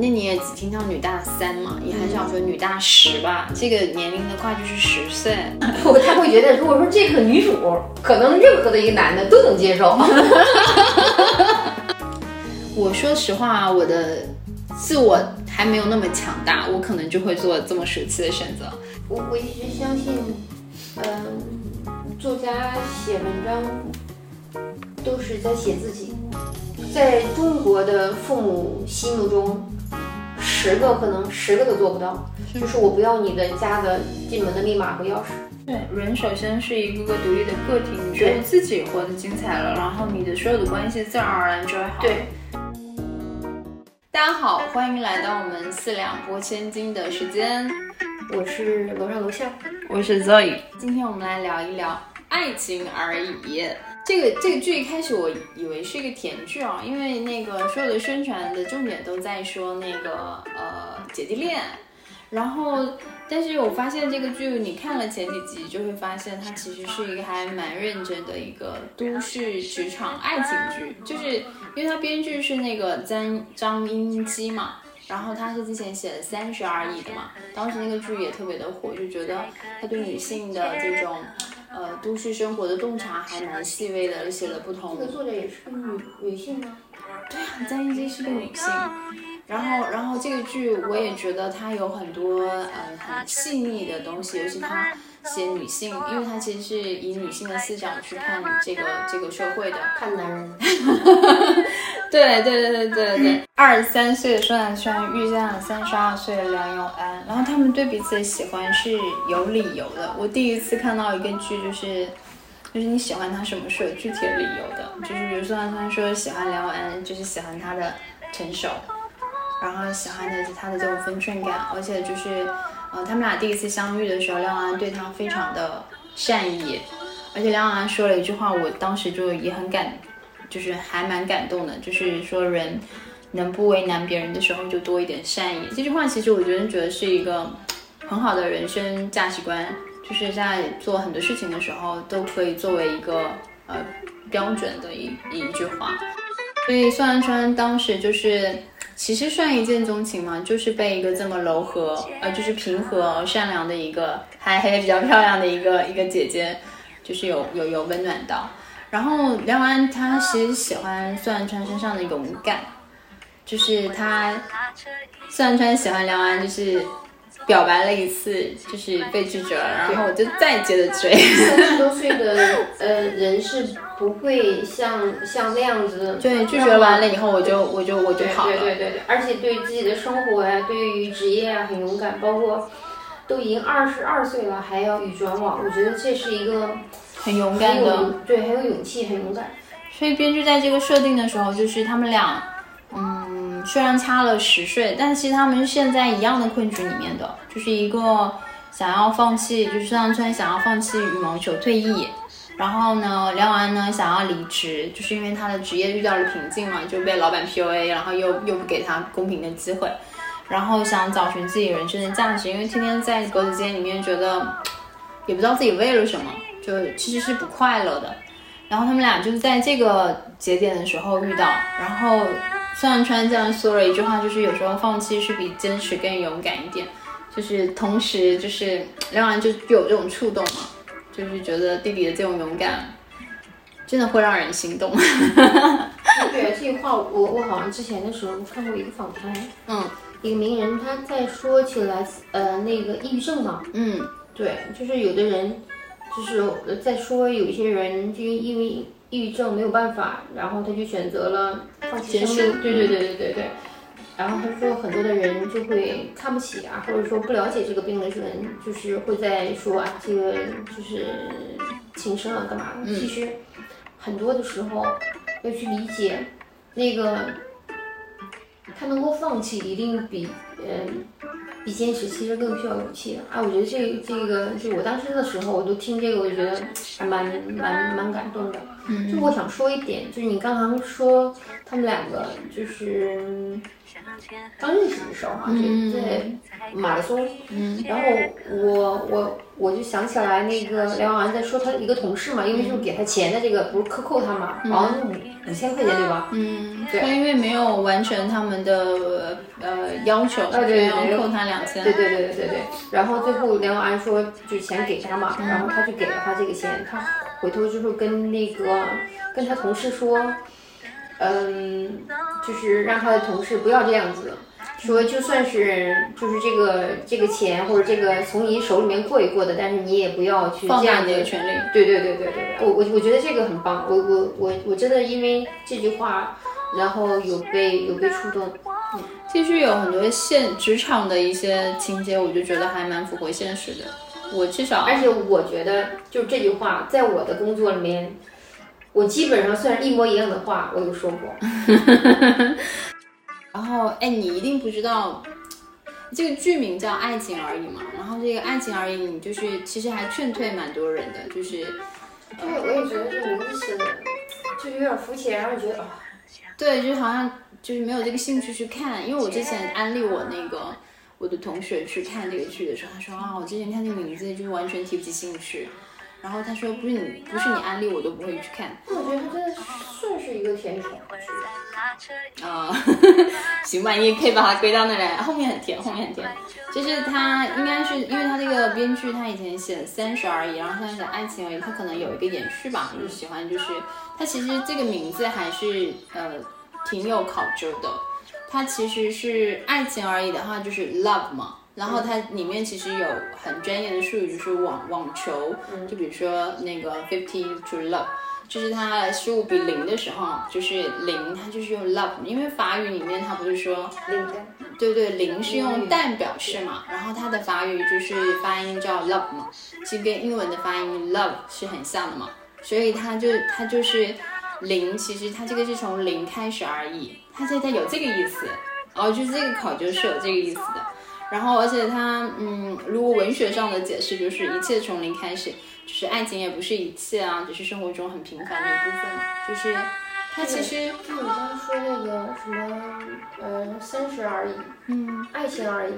那你也只听到女大三嘛，也很少说女大十吧。这个年龄的话就是十岁，不，他会觉得如果说这个女主，可能任何的一个男的都能接受。我说实话，我的自我还没有那么强大，我可能就会做这么舍弃的选择。我我一直相信，嗯，作家写文章都是在写自己。在中国的父母心目中，十个可能十个都做不到，就是我不要你的家的进门的密码和钥匙。对，人首先是一个个独立的个体，你觉得自己活得精彩了，然后你的所有的关系自然而然就会好。对。大家好，欢迎来到我们四两拨千斤的时间，我是楼上楼下，我是 Zoe，今天我们来聊一聊爱情而已。这个这个剧一开始我以为是一个甜剧啊，因为那个所有的宣传的重点都在说那个呃姐弟恋，然后但是我发现这个剧你看了前几集就会发现它其实是一个还蛮认真的一个都市职场爱情剧，就是因为它编剧是那个张张英基嘛，然后他是之前写的《三十而已》的嘛，当时那个剧也特别的火，就觉得他对女性的这种。呃，都市生活的洞察还蛮细微的，写的不同。这个作者也是个女女性吗？对啊，张艺兴是个女性。然后，然后这个剧我也觉得它有很多呃很细腻的东西，尤其他写女性，因为他其实是以女性的视角去看这个这个社会的，看男人。对对对对对对，二十三岁的孙楠川遇见了三十二岁的梁永安，然后他们对彼此的喜欢是有理由的。我第一次看到一个剧，就是就是你喜欢他什么是有具体的理由的，就是比如孙楠川说喜欢梁永安，就是喜欢他的成熟，然后喜欢的是他的这种分寸感，而且就是呃他们俩第一次相遇的时候，梁永安对他非常的善意，而且梁永安说了一句话，我当时就也很感。就是还蛮感动的，就是说人能不为难别人的时候，就多一点善意。这句话其实我觉得觉得是一个很好的人生价值观，就是在做很多事情的时候都可以作为一个呃标准的一一句话。所以宋安川当时就是其实算一见钟情嘛，就是被一个这么柔和呃就是平和善良的一个还还比较漂亮的一个一个姐姐，就是有有有温暖到。然后梁安他其实喜欢孙安川身上的勇敢，就是他孙安川喜欢梁安，就是表白了一次，就是被拒绝了，然后我就再接着追。三十多岁的呃人是不会像像那样子，对拒绝完了以后我就我就我就好了，对对对对，而且对自己的生活呀，对于职业啊很勇敢，包括都已经二十二岁了还要与转网，我觉得这是一个。很勇敢的，对，很有勇气，很勇敢。所以编剧在这个设定的时候，就是他们俩，嗯，虽然差了十岁，但其实他们是现在一样的困局里面的，就是一个想要放弃，就是孙杨川想要放弃羽毛球退役，然后呢，梁安呢想要离职，就是因为他的职业遇到了瓶颈嘛，就被老板 PUA，然后又又不给他公平的机会，然后想找寻自己人生的价值，因为天天在格子间里面，觉得也不知道自己为了什么。就其实是不快乐的，然后他们俩就是在这个节点的时候遇到，然后孙杨川这样说了一句话，就是有时候放弃是比坚持更勇敢一点，就是同时就是让人就有这种触动嘛，就是觉得弟弟的这种勇敢真的会让人心动。对这句话，我我好像之前的时候看过一个访谈，嗯，一个名人他在说起来，呃，那个抑郁症嘛，嗯，对，就是有的人。就是在说有一些人就因为抑郁症没有办法，然后他就选择了放弃生命。对对对对对对。然后他说很多的人就会看不起啊，或者说不了解这个病的人，就是会在说啊这个就是轻生啊干嘛的。其实很多的时候要去理解那个他能够放弃，一定比嗯。比坚持其实更需要勇气的啊！我觉得这这个就我当时的时候，我都听这个，我就觉得还蛮蛮蛮感动的。嗯，就我想说一点，就是你刚刚说他们两个就是刚认识的时候哈，就在马拉松。嗯，然后我我我就想起来那个梁安在说他一个同事嘛，因为就是给他钱的这个不是克扣他嘛，然后五五千块钱对吧？嗯，对，他因为没有完成他们的呃要求，啊对对扣他两千。对对对对对对。然后最后梁永安说就钱给他嘛，然后他就给了他这个钱，他回头之后跟那个跟他同事说，嗯，就是让他的同事不要这样子。说就算是就是这个这个钱或者这个从你手里面过一过的，但是你也不要去这样的权利。对对对对对，我我我觉得这个很棒，我我我我真的因为这句话，然后有被有被触动。其实有很多现职场的一些情节，我就觉得还蛮符合现实的。我至少，而且我觉得就这句话，在我的工作里面，我基本上算是一模一样的话，我有说过。然后，哎，你一定不知道，这个剧名叫《爱情而已》嘛。然后这个《爱情而已》，你就是其实还劝退蛮多人的，就是。对，我也觉得这名字写的就是有点肤浅，然后觉得啊。对，就好像就是没有这个兴趣去看。因为我之前安利我那个我的同学去看这个剧的时候，他说啊，我之前看这个名字就是完全提不起兴趣。然后他说不是你不是你安利我都不会去看。我觉得他真的算是一个甜宠剧。啊，行吧，你也可以把它归到那来。后面很甜，后面很甜。就是他应该是因为他这个编剧他以前写《三十而已》，然后现在写《爱情而已》，他可能有一个延续吧。就喜欢就是他其实这个名字还是呃挺有考究的。他其实是爱情而已的话就是 love 嘛。然后它里面其实有很专业的术语，就是网网球，就比如说那个 fifty to love，就是它十五比零的时候，就是零，它就是用 love，因为法语里面它不是说零对对，零是用蛋表示嘛，然后它的法语就是发音叫 love 嘛，其实跟英文的发音 love 是很像的嘛，所以它就它就是零，其实它这个是从零开始而已，它现在有这个意思，哦，就是这个考究是有这个意思的。然后，而且他，嗯，如果文学上的解释就是一切从零开始，就是爱情也不是一切啊，只是生活中很平凡的一部分。就是他其实就你刚刚说那个什么，呃，三十而已，嗯，爱情而已。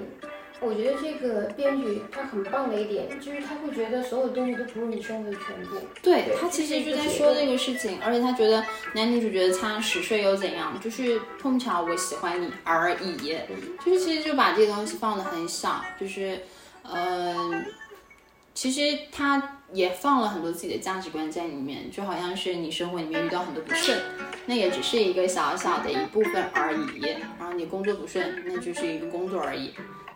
我觉得这个编剧他很棒的一点，就是他会觉得所有东西都不是你生活的全部。对他其实就在说这个事情，而且他觉得男女主角差十岁又怎样？就是碰巧我喜欢你而已。就是其实就把这个东西放的很小，就是，嗯，其实他也放了很多自己的价值观在里面，就好像是你生活里面遇到很多不顺，那也只是一个小小的一部分而已。然后你工作不顺，那就是一个工作而已。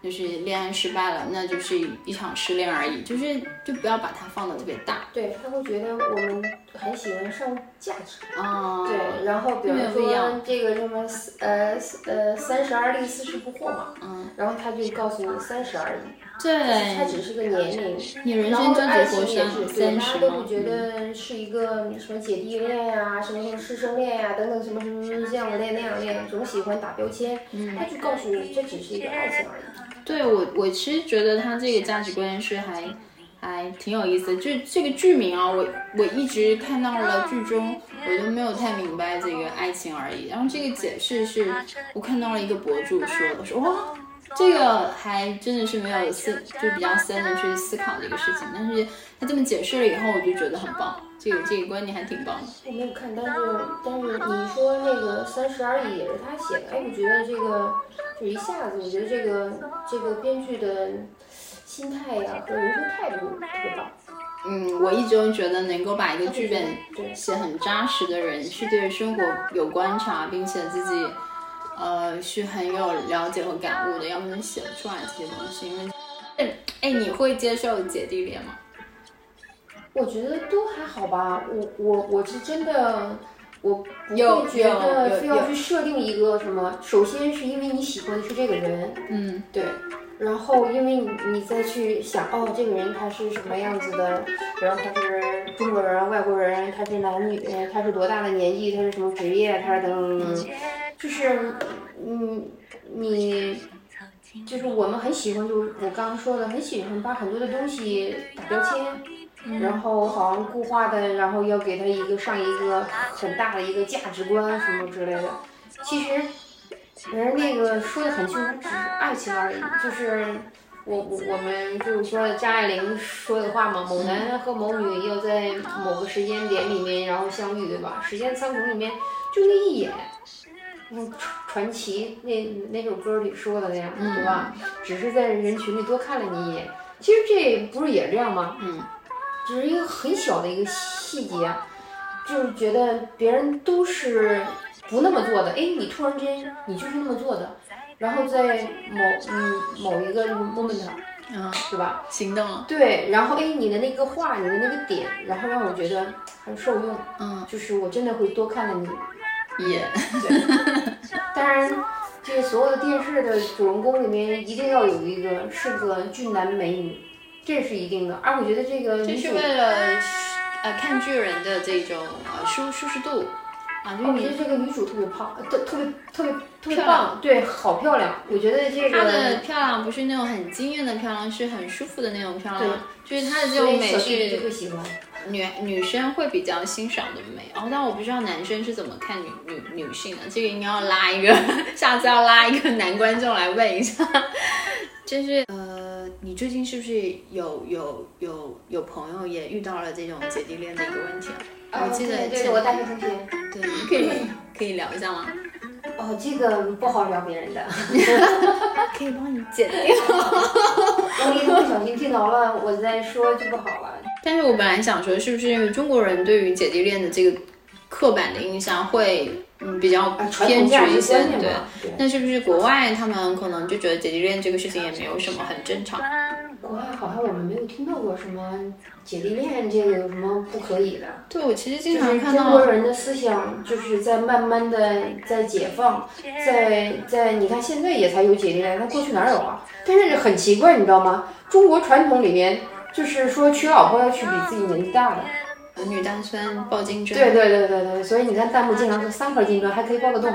就是恋爱失败了，那就是一场失恋而已。就是就不要把它放的特别大。对他会觉得我们很喜欢上价值。啊。对，然后比如说这个什么呃呃三十而立，四十不惑嘛。嗯。然后他就告诉你三十而已。对。他只是个年龄。你人生就只活三十，大家都不觉得是一个什么姐弟恋呀，什么什么师生恋呀，等等什么什么这样的恋那样恋，总喜欢打标签。嗯。他就告诉你，这只是一个爱情而已。对我，我其实觉得他这个价值观是还还挺有意思。就这个剧名啊，我我一直看到了剧中，我都没有太明白这个爱情而已。然后这个解释是我看到了一个博主说的，说哇，这个还真的是没有思，就比较深的去思考这个事情。但是他这么解释了以后，我就觉得很棒。这个这个观点还挺棒的。我没有看，但是但是你说那个三十而已也是他写的，哎，我觉得这个就一下子，我觉得这个这个编剧的心态呀和人生态度特别棒。嗯，我一直都觉得能够把一个剧本写很扎实的人，是对生活有观察，并且自己呃是很有了解和感悟的，要不能写出来这些东西。因为，哎，你会接受姐弟恋吗？我觉得都还好吧，我我我是真的，我不会觉得非要去设定一个什么。首先是因为你喜欢的是这个人，嗯，对。然后因为你你再去想，哦，这个人他是什么样子的，然后他是中国人、外国人，他是男女，他是多大的年纪，他是什么职业，他是等等，就是，嗯，你就是我们很喜欢，就是我刚刚说的，很喜欢把很多的东西打标签。然后好像固化的，然后要给他一个上一个很大的一个价值观什么之类的。其实，人那个说的很清楚，只是爱情而已。就是我我我们就是说张爱玲说的话嘛，某男和某女要在某个时间点里面然后相遇，对吧？时间仓库里面就那一眼，那传奇那那首歌里说的那样，对吧？只是在人群里多看了你一眼，其实这不是也这样吗？嗯，只是一个很小的一个细节，就是觉得别人都是不那么做的，哎，你突然间你就是那么做的。然后在某嗯某一个 moment，嗯，对吧？行动了。对，然后哎，你的那个话，你的那个点，然后让我觉得很受用。嗯，就是我真的会多看了你一眼。当然，这所有的电视的主人公里面，一定要有一个是个俊男美女，这是一定的。而我觉得这个这是为了呃看剧人的这种呃舒舒适度。啊我觉得这个女主特别胖，特特别特别特别棒，对，好漂亮。我觉得这个她的漂亮不是那种很惊艳的漂亮，是很舒服的那种漂亮。就是她的这种美是女女生会比较欣赏的美。然后，但我不知道男生是怎么看女女女性的，这个应该要拉一个，下次要拉一个男观众来问一下。就是呃，你最近是不是有有有有朋友也遇到了这种姐弟恋的一个问题啊？我记得对我大学同学，对，可以可以聊一下吗？哦，这个不好聊别人的，可以帮你剪掉。万一不小心听到了，我再说就不好了。但是我本来想说，是不是因为中国人对于姐弟恋的这个刻板的印象会？嗯，比较偏执一些，对。那是不是国外他们可能就觉得姐弟恋这个事情也没有什么很正常？国外好像我们没有听到过什么姐弟恋这个有什么不可以的。对，我其实经常看到中国人的思想就是在慢慢的在解放，在在你看现在也才有姐弟恋，那过去哪有啊？但是很奇怪，你知道吗？中国传统里面就是说娶老婆要娶比自己年纪大的。女大三抱金砖，对对对对对，所以你看弹幕经常说三块金砖还可以抱个洞。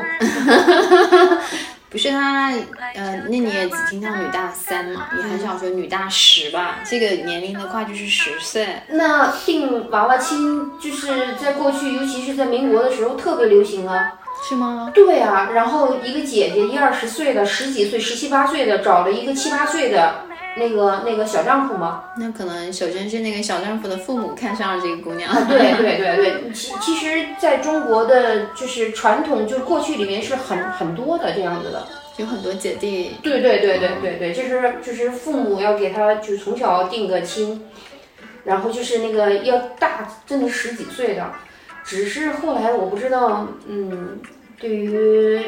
不是他，呃，那你也只听到女大三嘛，也很少说女大十吧？这个年龄的跨距是十岁。那订娃娃亲就是在过去，尤其是在民国的时候特别流行啊。是吗？对啊，然后一个姐姐一二十岁的，十几岁、十七八岁的，找了一个七八岁的。那个那个小丈夫吗？那可能首先是那个小丈夫的父母看上了这个姑娘。对对对对，其其实在中国的就是传统，就是过去里面是很很多的这样子的，有很多姐弟。对对对对对对，就是就是父母要给他就从小定个亲，然后就是那个要大，真的十几岁的，只是后来我不知道，嗯。对于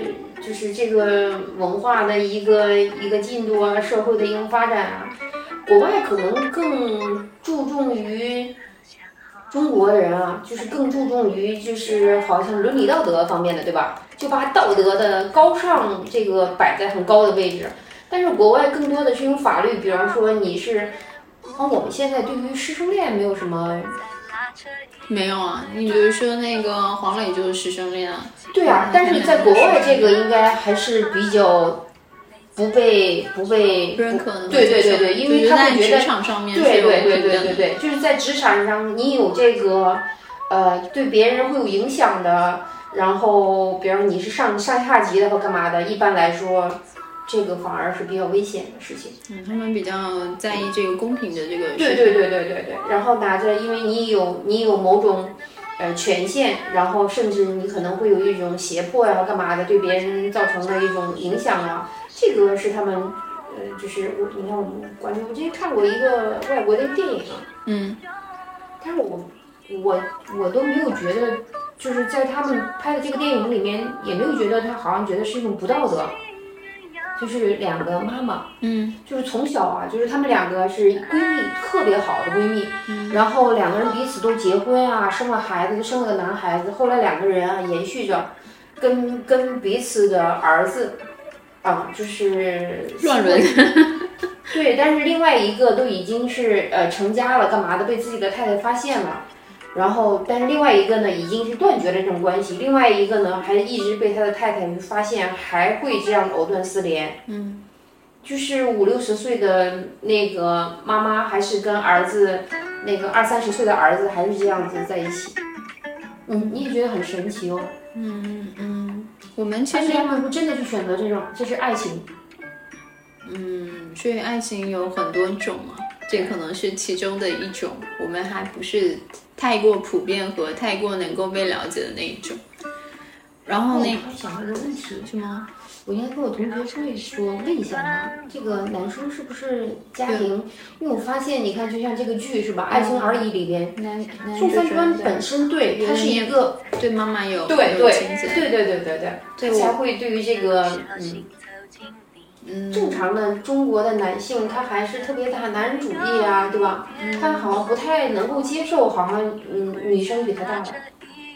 就是这个文化的一个一个进度啊，社会的一个发展啊，国外可能更注重于中国人啊，就是更注重于就是好像伦理道德方面的，对吧？就把道德的高尚这个摆在很高的位置。但是国外更多的是用法律，比方说你是，啊我们现在对于师生恋没有什么。没有啊，你比如说那个黄磊就是师生恋啊。对啊，但是在国外这个应该还是比较不被不被认可的。对对对对，因为他会觉得对对对对对对，就是在职场上你有这个呃对别人会有影响的，然后比如你是上上下级的或干嘛的，一般来说。这个反而是比较危险的事情。嗯，他们比较在意这个公平的这个。对对对对对对。然后拿着，因为你有你有某种呃权限，然后甚至你可能会有一种胁迫呀，干嘛的，对别人造成的一种影响啊。这个是他们呃，就是我你看我们观众，我之前看过一个外国的电影，嗯，但是我我我都没有觉得，就是在他们拍的这个电影里面，也没有觉得他好像觉得是一种不道德。就是两个妈妈，嗯，就是从小啊，就是她们两个是闺蜜，特别好的闺蜜，嗯，然后两个人彼此都结婚啊，生了孩子，都生了个男孩子。后来两个人啊，延续着跟跟彼此的儿子，啊，就是乱伦，对，但是另外一个都已经是呃成家了，干嘛的，被自己的太太发现了。然后，但是另外一个呢，已经是断绝了这种关系。另外一个呢，还一直被他的太太发现，还会这样藕断丝连。嗯，就是五六十岁的那个妈妈，还是跟儿子那个二三十岁的儿子，还是这样子在一起。嗯，你也觉得很神奇哦。嗯嗯，我们其实他们不真的去选择这种，这是爱情。嗯，所以爱情有很多种嘛，这可能是其中的一种，我们还不是太过普遍和太过能够被了解的那一种。然后那想了个问题，什么？我应该跟我同学说一说，问一下他，这个男生是不是家庭？因为我发现，你看，就像这个剧是吧，《爱情而已》里边，宋三观本身对他是一个对妈妈有对对对对对对对，他才会对于这个嗯正常的中国的男性，他还是特别大男人主义啊，对吧？他好像不太能够接受，好像嗯女生比他大。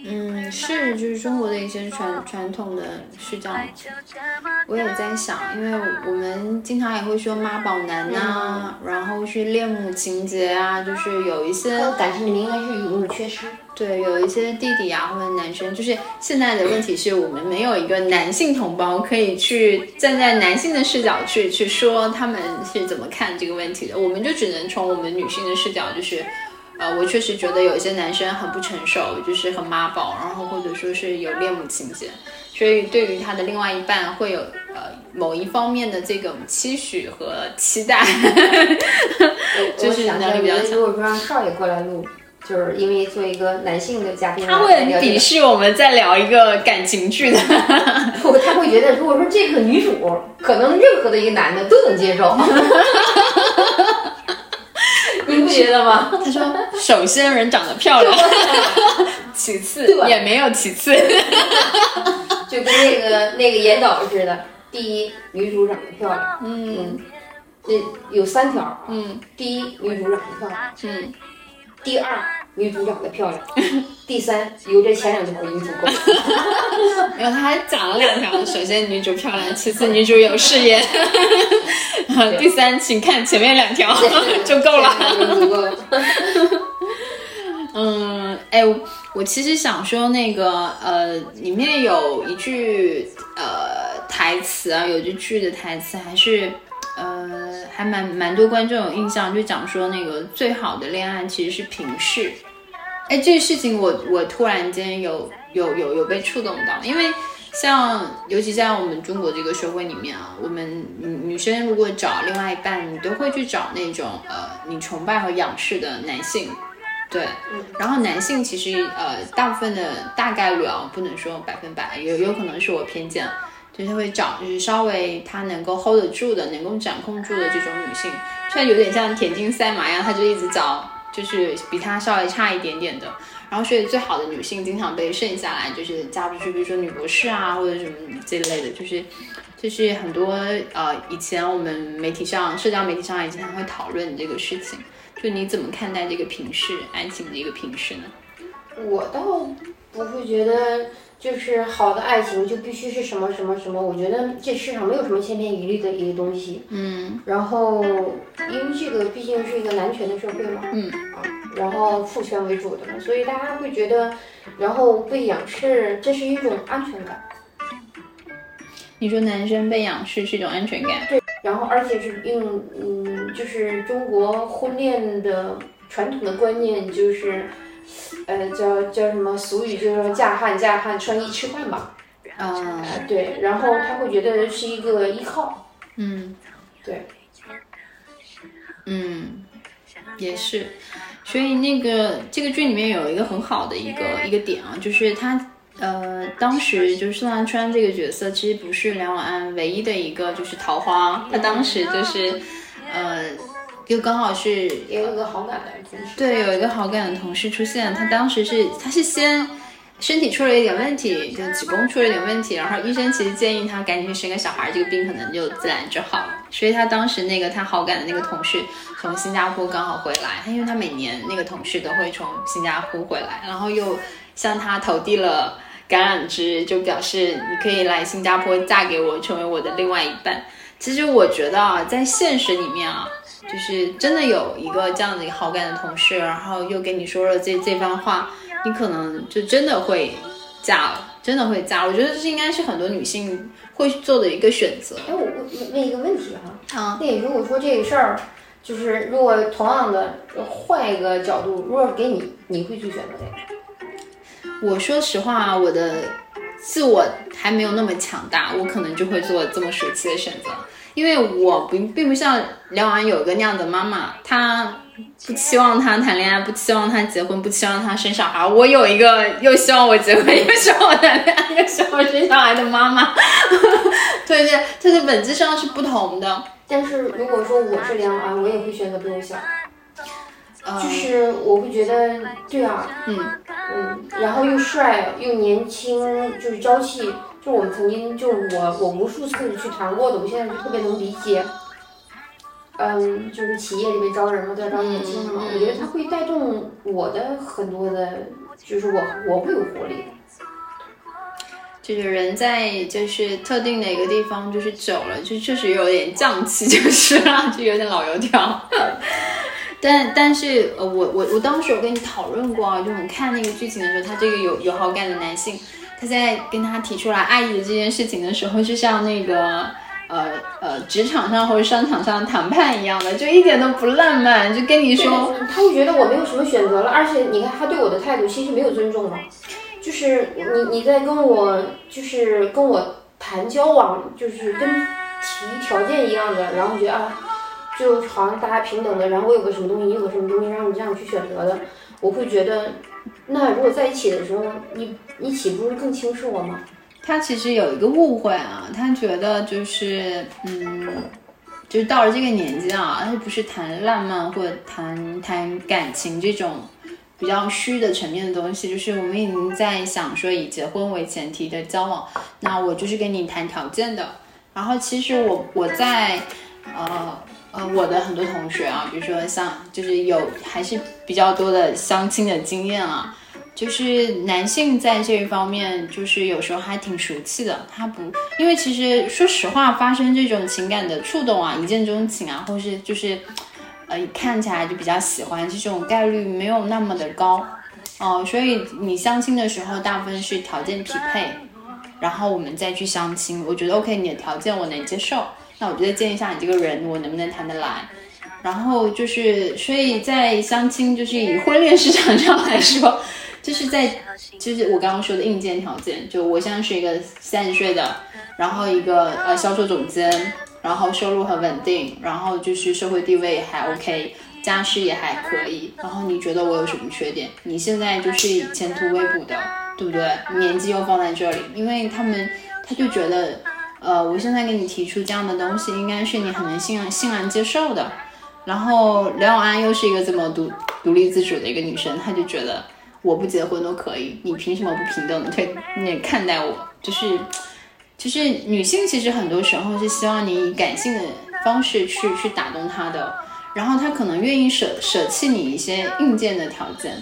嗯，是，就是中国的一些传传统的是这样。我也在想，因为我们经常也会说妈宝男呐，然后是恋母情节啊，就是有一些感情应该是有母缺失。对，有一些弟弟啊或者男生，就是现在的问题是我们没有一个男性同胞可以去站在男性的视角去去说他们是怎么看这个问题的，我们就只能从我们女性的视角，就是。呃，我确实觉得有一些男生很不成熟，就是很妈宝，然后或者说是有恋母情节，所以对于他的另外一半会有呃某一方面的这种期许和期待，就是能力比较强。如果说让少爷过来录，就是因为做一个男性的嘉宾，他会鄙视我们在聊一个感情剧的，不，他会觉得如果说这个女主，可能任何的一个男的都能接受。你不觉得吗？他说：“首先人长得漂亮，其次也没有其次，就跟那个那个严导似的。第一，女主长得漂亮，嗯，这有三条，嗯，第一，女主长得漂亮，嗯，第二，女主长得漂亮，第三，有这前两条已经足够。没有，他还讲了两条：首先女主漂亮，其次女主有事业。”第三，请看前面两条就够了。嗯，哎，我其实想说那个，呃，里面有一句呃台词啊，有句剧的台词还是呃还蛮蛮多观众有印象，就讲说那个最好的恋爱其实是平视。哎，这个事情我我突然间有有有有被触动到，因为。像，尤其在我们中国这个社会里面啊，我们女女生如果找另外一半，你都会去找那种呃你崇拜和仰视的男性，对，然后男性其实呃大部分的大概率啊，不能说百分百，有有可能是我偏见，就是会找就是稍微他能够 hold 得住的，能够掌控住的这种女性，虽然有点像田径赛马一样，他就一直找就是比他稍微差一点点的。然后，所以最好的女性经常被剩下来，就是嫁出去，比如说女博士啊，或者什么这类的，就是，就是很多呃，以前我们媒体上、社交媒体上也经常会讨论这个事情。就你怎么看待这个平视爱情的一个平视呢？我倒不会觉得。就是好的爱情就必须是什么什么什么？我觉得这世上没有什么千篇一律的一个东西。嗯。然后，因为这个毕竟是一个男权的社会嘛。嗯。啊，然后父权为主的嘛，所以大家会觉得，然后被仰视，这是一种安全感。你说男生被仰视是一种安全感？对。然后，而且是用嗯，就是中国婚恋的传统的观念就是。呃，叫叫什么俗语，就是说嫁汉嫁汉穿衣吃饭吧。啊，对，然后他会觉得是一个依靠。嗯，对。嗯，也是。所以那个这个剧里面有一个很好的一个一个点啊，就是他呃，当时就是宋南川这个角色其实不是梁永安唯一的一个就是桃花，他当时就是呃。就刚好是也有个好感的同事，对，有一个好感的同事出现。他当时是，他是先身体出了一点问题，就子宫出了一点问题，然后医生其实建议他赶紧去生个小孩，这个病可能就自然就好了。所以他当时那个他好感的那个同事从新加坡刚好回来，他因为他每年那个同事都会从新加坡回来，然后又向他投递了橄榄枝，就表示你可以来新加坡嫁给我，成为我的另外一半。其实我觉得啊，在现实里面啊。就是真的有一个这样的一个好感的同事，然后又跟你说了这这番话，你可能就真的会嫁了，真的会嫁。我觉得这应该是很多女性会做的一个选择。哎，我问问一个问题哈，啊，那如果说这个事儿，就是如果同样的换一个角度，如果给你，你会去选择哪个？我说实话，我的自我还没有那么强大，我可能就会做这么暑期的选择。因为我不并不像梁婉有个那样的妈妈，她不期望她谈恋爱，不期望她结婚，不期望她生小孩。我有一个又希望我结婚，又希望我谈恋爱，又希望我生小孩的妈妈。对 对，她的本质上是不同的。但是如果说我是梁婉，我也会选择不用小。就是我会觉得，对啊，嗯嗯，然后又帅又年轻，就是朝气。就我们曾经，就我我无数次去谈过的，我现在就特别能理解。嗯，就是企业里面招人嘛，都要招年轻的嘛。我觉得他会带动我的很多的，就是我我会有活力。就是人在就是特定的一个地方就是久了，就确实有点胀气，就是了，就有点老油条。但但是呃，我我我当时有跟你讨论过啊，就我们看那个剧情的时候，他这个有有好感的男性。他在跟他提出来爱意这件事情的时候，就像那个呃呃职场上或者商场上谈判一样的，就一点都不浪漫，就跟你说，他会觉得我没有什么选择了，而且你看他对我的态度其实没有尊重嘛，就是你你在跟我就是跟我谈交往，就是跟提条件一样的，然后觉得啊，就好像大家平等的，然后我有个什么东西，你有个什么东西，让你这样去选择的，我会觉得。那如果在一起的时候，你你岂不是更轻视我吗？他其实有一个误会啊，他觉得就是，嗯，就是到了这个年纪啊，他不是谈浪漫或者谈谈感情这种比较虚的层面的东西，就是我们已经在想说以结婚为前提的交往，那我就是跟你谈条件的。然后其实我我在，呃。呃，我的很多同学啊，比如说像就是有还是比较多的相亲的经验啊，就是男性在这一方面就是有时候还挺俗气的，他不，因为其实说实话，发生这种情感的触动啊，一见钟情啊，或是就是呃看起来就比较喜欢这种概率没有那么的高，哦，所以你相亲的时候大部分是条件匹配，然后我们再去相亲，我觉得 OK，你的条件我能接受。那我就得见一下你这个人，我能不能谈得来？然后就是，所以在相亲，就是以婚恋市场上来说，就是在，就是我刚刚说的硬件条件，就我现在是一个三十岁的，然后一个呃销售总监，然后收入很稳定，然后就是社会地位还 OK，家世也还可以。然后你觉得我有什么缺点？你现在就是前途未卜的，对不对？年纪又放在这里，因为他们他就觉得。呃，我现在给你提出这样的东西，应该是你很能欣然欣然接受的。然后梁永安又是一个这么独独立自主的一个女生，她就觉得我不结婚都可以，你凭什么不平等的对你看待我？就是，就是女性其实很多时候是希望你以感性的方式去去打动她的，然后她可能愿意舍舍弃你一些硬件的条件。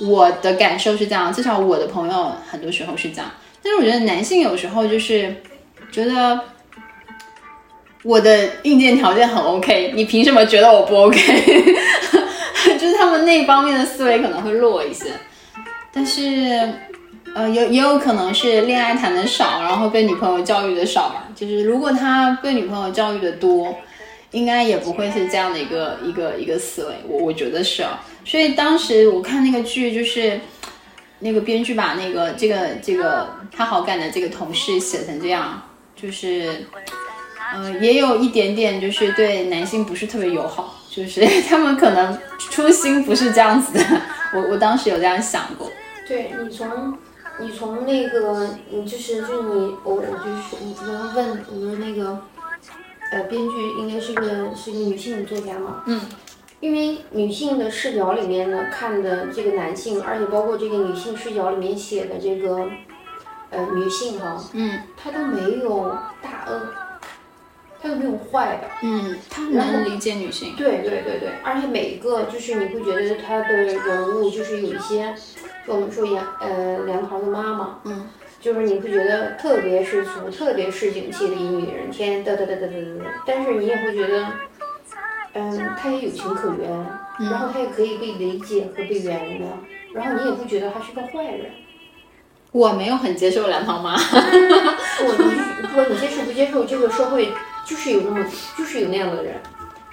我的感受是这样，至少我的朋友很多时候是这样。但是我觉得男性有时候就是。觉得我的硬件条件很 OK，你凭什么觉得我不 OK？就是他们那方面的思维可能会弱一些，但是呃，有也有可能是恋爱谈的少，然后被女朋友教育的少吧。就是如果他被女朋友教育的多，应该也不会是这样的一个一个一个思维。我我觉得是啊。所以当时我看那个剧，就是那个编剧把那个这个这个他好感的这个同事写成这样。就是，嗯，也有一点点，就是对男性不是特别友好，就是 他们可能初心不是这样子的。我我当时有这样想过。对你从你从那个，你就是就是你我我就是你刚刚问我们那个，呃，编剧应该是个是个女性作家嘛？嗯。因为女性的视角里面呢，看的这个男性，而且包括这个女性视角里面写的这个。呃，女性哈，嗯，她都没有大恶，她都没有坏的，嗯，她能理解女性，对对对对，而且每一个就是你会觉得她的人物就是有一些，就我们说杨呃梁桃的妈妈，嗯，就是你会觉得特别世俗、特别市井气的一女人，天嘚嘚嘚嘚嘚嘚，但是你也会觉得，嗯，她也有情可原，然后她也可以被理解和被原谅，然后你也不觉得她是个坏人。我没有很接受梁涛妈，我你不管你接受不接受，这个社会就是有那么就是有那样的人，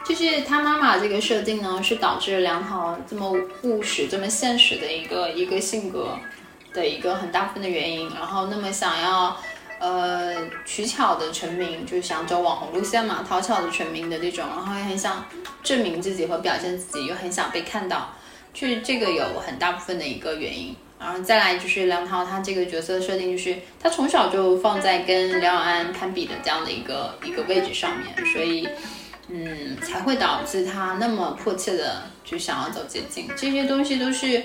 就是他妈妈这个设定呢，是导致梁涛这么务实、这么现实的一个一个性格的一个很大部分的原因。然后那么想要呃取巧的成名，就是想走网红路线嘛，讨巧的成名的这种，然后也很想证明自己和表现自己，又很想被看到，就是这个有很大部分的一个原因。然后再来就是梁涛他这个角色设定，就是他从小就放在跟梁永安攀比的这样的一个一个位置上面，所以嗯才会导致他那么迫切的就想要走捷径。这些东西都是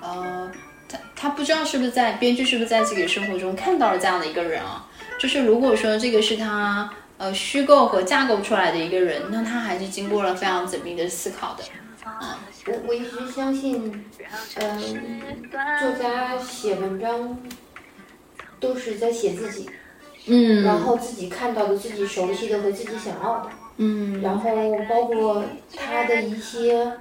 呃他他不知道是不是在编剧是不是在自己生活中看到了这样的一个人啊？就是如果说这个是他呃虚构和架构出来的一个人，那他还是经过了非常缜密的思考的。嗯，我我一直相信，嗯，作家写文章都是在写自己，嗯，然后自己看到的、自己熟悉的和自己想要的，嗯，然后包括他的一些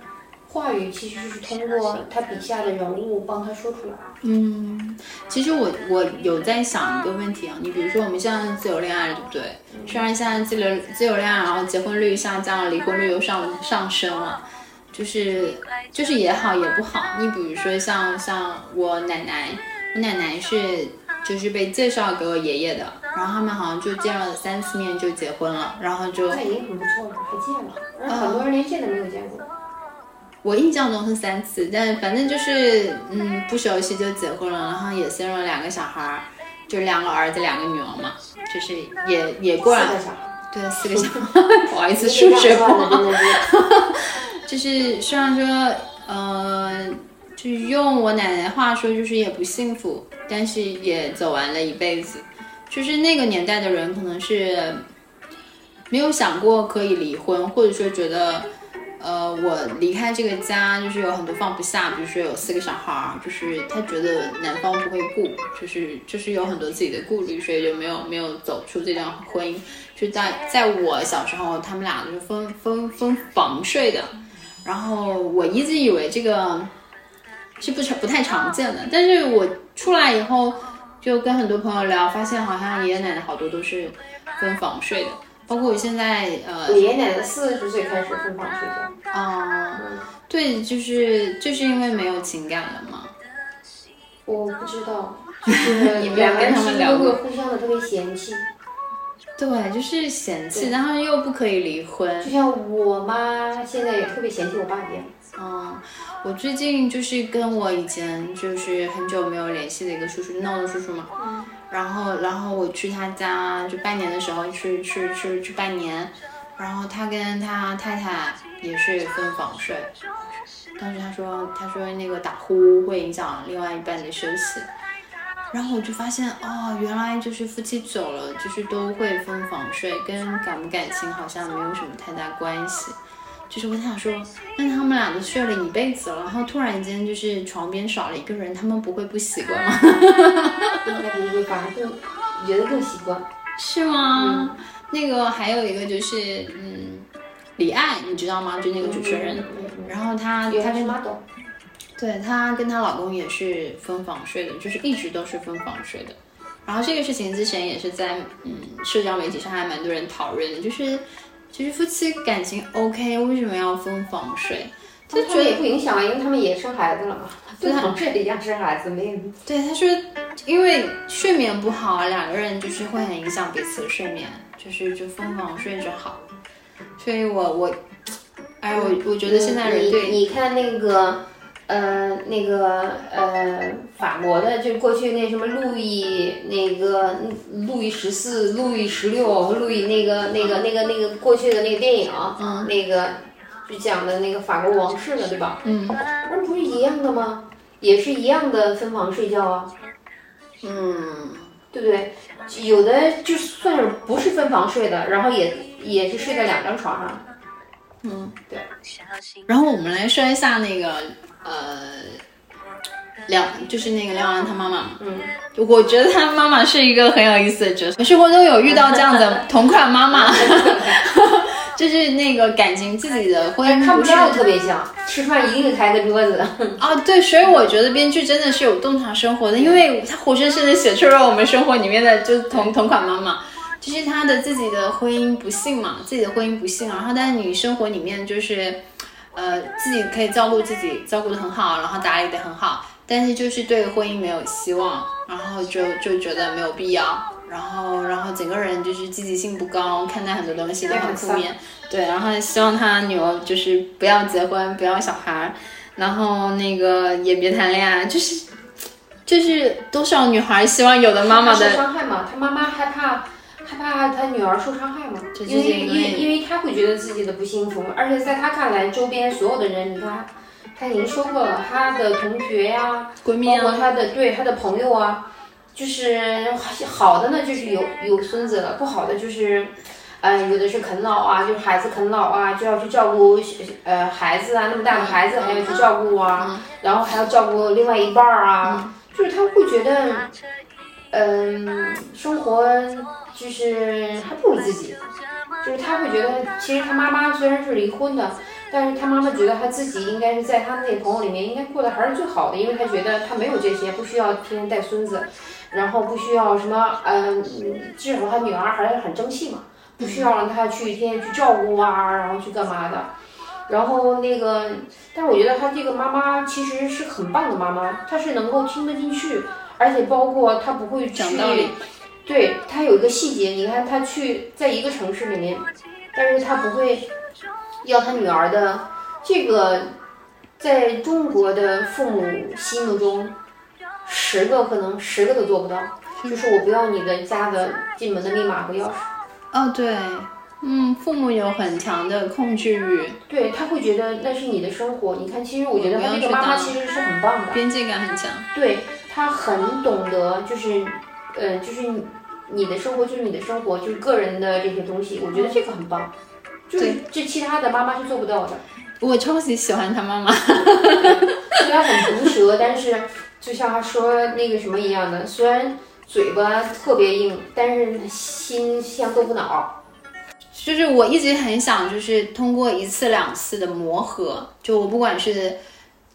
话语，其实就是通过他笔下的人物帮他说出来。嗯，其实我我有在想一个问题啊，你比如说我们现在自由恋爱，对不对？虽然现在自由自由恋爱，然后结婚率下降了，离婚率又上上升了。就是就是也好也不好，你比如说像像我奶奶，我奶奶是就是被介绍给我爷爷的，然后他们好像就见了三次面就结婚了，然后就那已经很不错了，还见了，那很多人连见都没有见过。我印象中是三次，但反正就是嗯不熟悉就结婚了，然后也生了两个小孩儿，就两个儿子两个女儿嘛，就是也也过了，对四个小孩，不好意思数学不好。就是虽然说，呃，就是用我奶奶话说，就是也不幸福，但是也走完了一辈子。就是那个年代的人，可能是没有想过可以离婚，或者说觉得，呃，我离开这个家，就是有很多放不下，比如说有四个小孩，就是他觉得男方不会顾，就是就是有很多自己的顾虑，所以就没有没有走出这段婚姻。就在在我小时候，他们俩就是分分分房睡的。然后我一直以为这个是不常不太常见的，但是我出来以后就跟很多朋友聊，发现好像爷爷奶奶好多都是分房睡的，包括我现在呃，爷爷奶奶四十岁开始分房睡觉。啊，对，就是就是因为没有情感了嘛。我不知道，就是两个人是不是会互相的特别嫌弃？对，就是嫌弃，然后又不可以离婚。就像我妈现在也特别嫌弃我爸一样。嗯，我最近就是跟我以前就是很久没有联系的一个叔叔，闹的叔叔嘛。嗯。然后，然后我去他家就拜年的时候去去去去拜年，然后他跟他太太也是分房睡，当时他说他说那个打呼会影响另外一半的休息。然后我就发现，哦，原来就是夫妻久了，就是都会分房睡，跟感不感情好像没有什么太大关系。就是我想说，那他们俩都睡了一辈子了，然后突然间就是床边少了一个人，他们不会不习惯吗？应该不会，反而更觉得更习惯。是吗？那个还有一个就是，嗯，李艾，你知道吗？就那个主持人，然后他他跟。对她跟她老公也是分房睡的，就是一直都是分房睡的。然后这个事情之前也是在嗯社交媒体上还蛮多人讨论的，就是其实夫妻感情 OK，为什么要分房睡？就觉得也不影响啊，因为他们也生孩子了嘛，分房睡一样生孩子没有。对他说，因为睡眠不好，两个人就是会很影响彼此的睡眠，就是就分房睡就好。所以我我，哎我我觉得现在人对，你看那个。呃，那个呃，法国的，就过去那什么路易，那个路易十四、路易十六、路易那个那个那个那个过去的那个电影，嗯，那个就讲的那个法国王室的，对吧？嗯，那不是一样的吗？也是一样的分房睡觉啊，嗯，对不对？有的就算是不是分房睡的，然后也也是睡在两张床上，嗯，对。然后我们来说一下那个。呃，梁就是那个梁安他妈妈，嗯，我觉得他妈妈是一个很有意思的角色，生活中有遇到这样的 同款妈妈，就是那个感情自己的婚姻，他们家特别像，吃饭一定开个桌子。啊，对，所以我觉得编剧真的是有洞察生活的，因为他活生生的写出了我们生活里面的就是同同款妈妈，就是他的自己的婚姻不幸嘛，自己的婚姻不幸，然后但是你生活里面就是。呃，自己可以照顾自己，照顾得很好，然后打理得很好，但是就是对婚姻没有希望，然后就就觉得没有必要，然后然后整个人就是积极性不高，看待很多东西都很负面。对，然后希望他女儿就是不要结婚，不要小孩，然后那个也别谈恋爱，就是就是多少女孩希望有的妈妈的伤害嘛，他妈妈害怕害怕他女儿受伤害嘛，因为因为因为他会觉得自己的不幸福，而且在他看来，周边所有的人，你看他已经说过了，他的同学呀，闺蜜啊，包括他的对他的朋友啊，就是好的呢，就是有有孙子了，不好的就是。嗯，有的是啃老啊，就是孩子啃老啊，就要去照顾呃孩子啊，那么大的孩子还要去照顾啊，然后还要照顾另外一半儿啊，就是他会觉得，嗯，生活就是还不如自己，就是他会觉得，其实他妈妈虽然是离婚的，但是他妈妈觉得他自己应该是在他那些朋友里面应该过得还是最好的，因为他觉得他没有这些，不需要天天带孙子，然后不需要什么，嗯，至少他女儿还是很争气嘛。不需要让他去天天去照顾啊，然后去干嘛的，然后那个，但是我觉得他这个妈妈其实是很棒的妈妈，她是能够听得进去，而且包括他不会去，对他有一个细节，你看他去在一个城市里面，但是他不会要他女儿的这个，在中国的父母心目中，十个可能十个都做不到，就是我不要你的家的进门的密码和钥匙。哦，对，嗯，父母有很强的控制欲，对他会觉得那是你的生活。你看，其实我觉得他这个妈妈其实是很棒的，边界感很强。对他很懂得，就是，呃，就是你的生活就是你的生活，就是个人的这些东西，我觉得这个很棒。就是这其他的妈妈是做不到的。我超级喜欢他妈妈，虽然很毒舌，但是就像他说那个什么一样的，虽然。嘴巴特别硬，但是心像豆腐脑。就是我一直很想，就是通过一次两次的磨合，就我不管是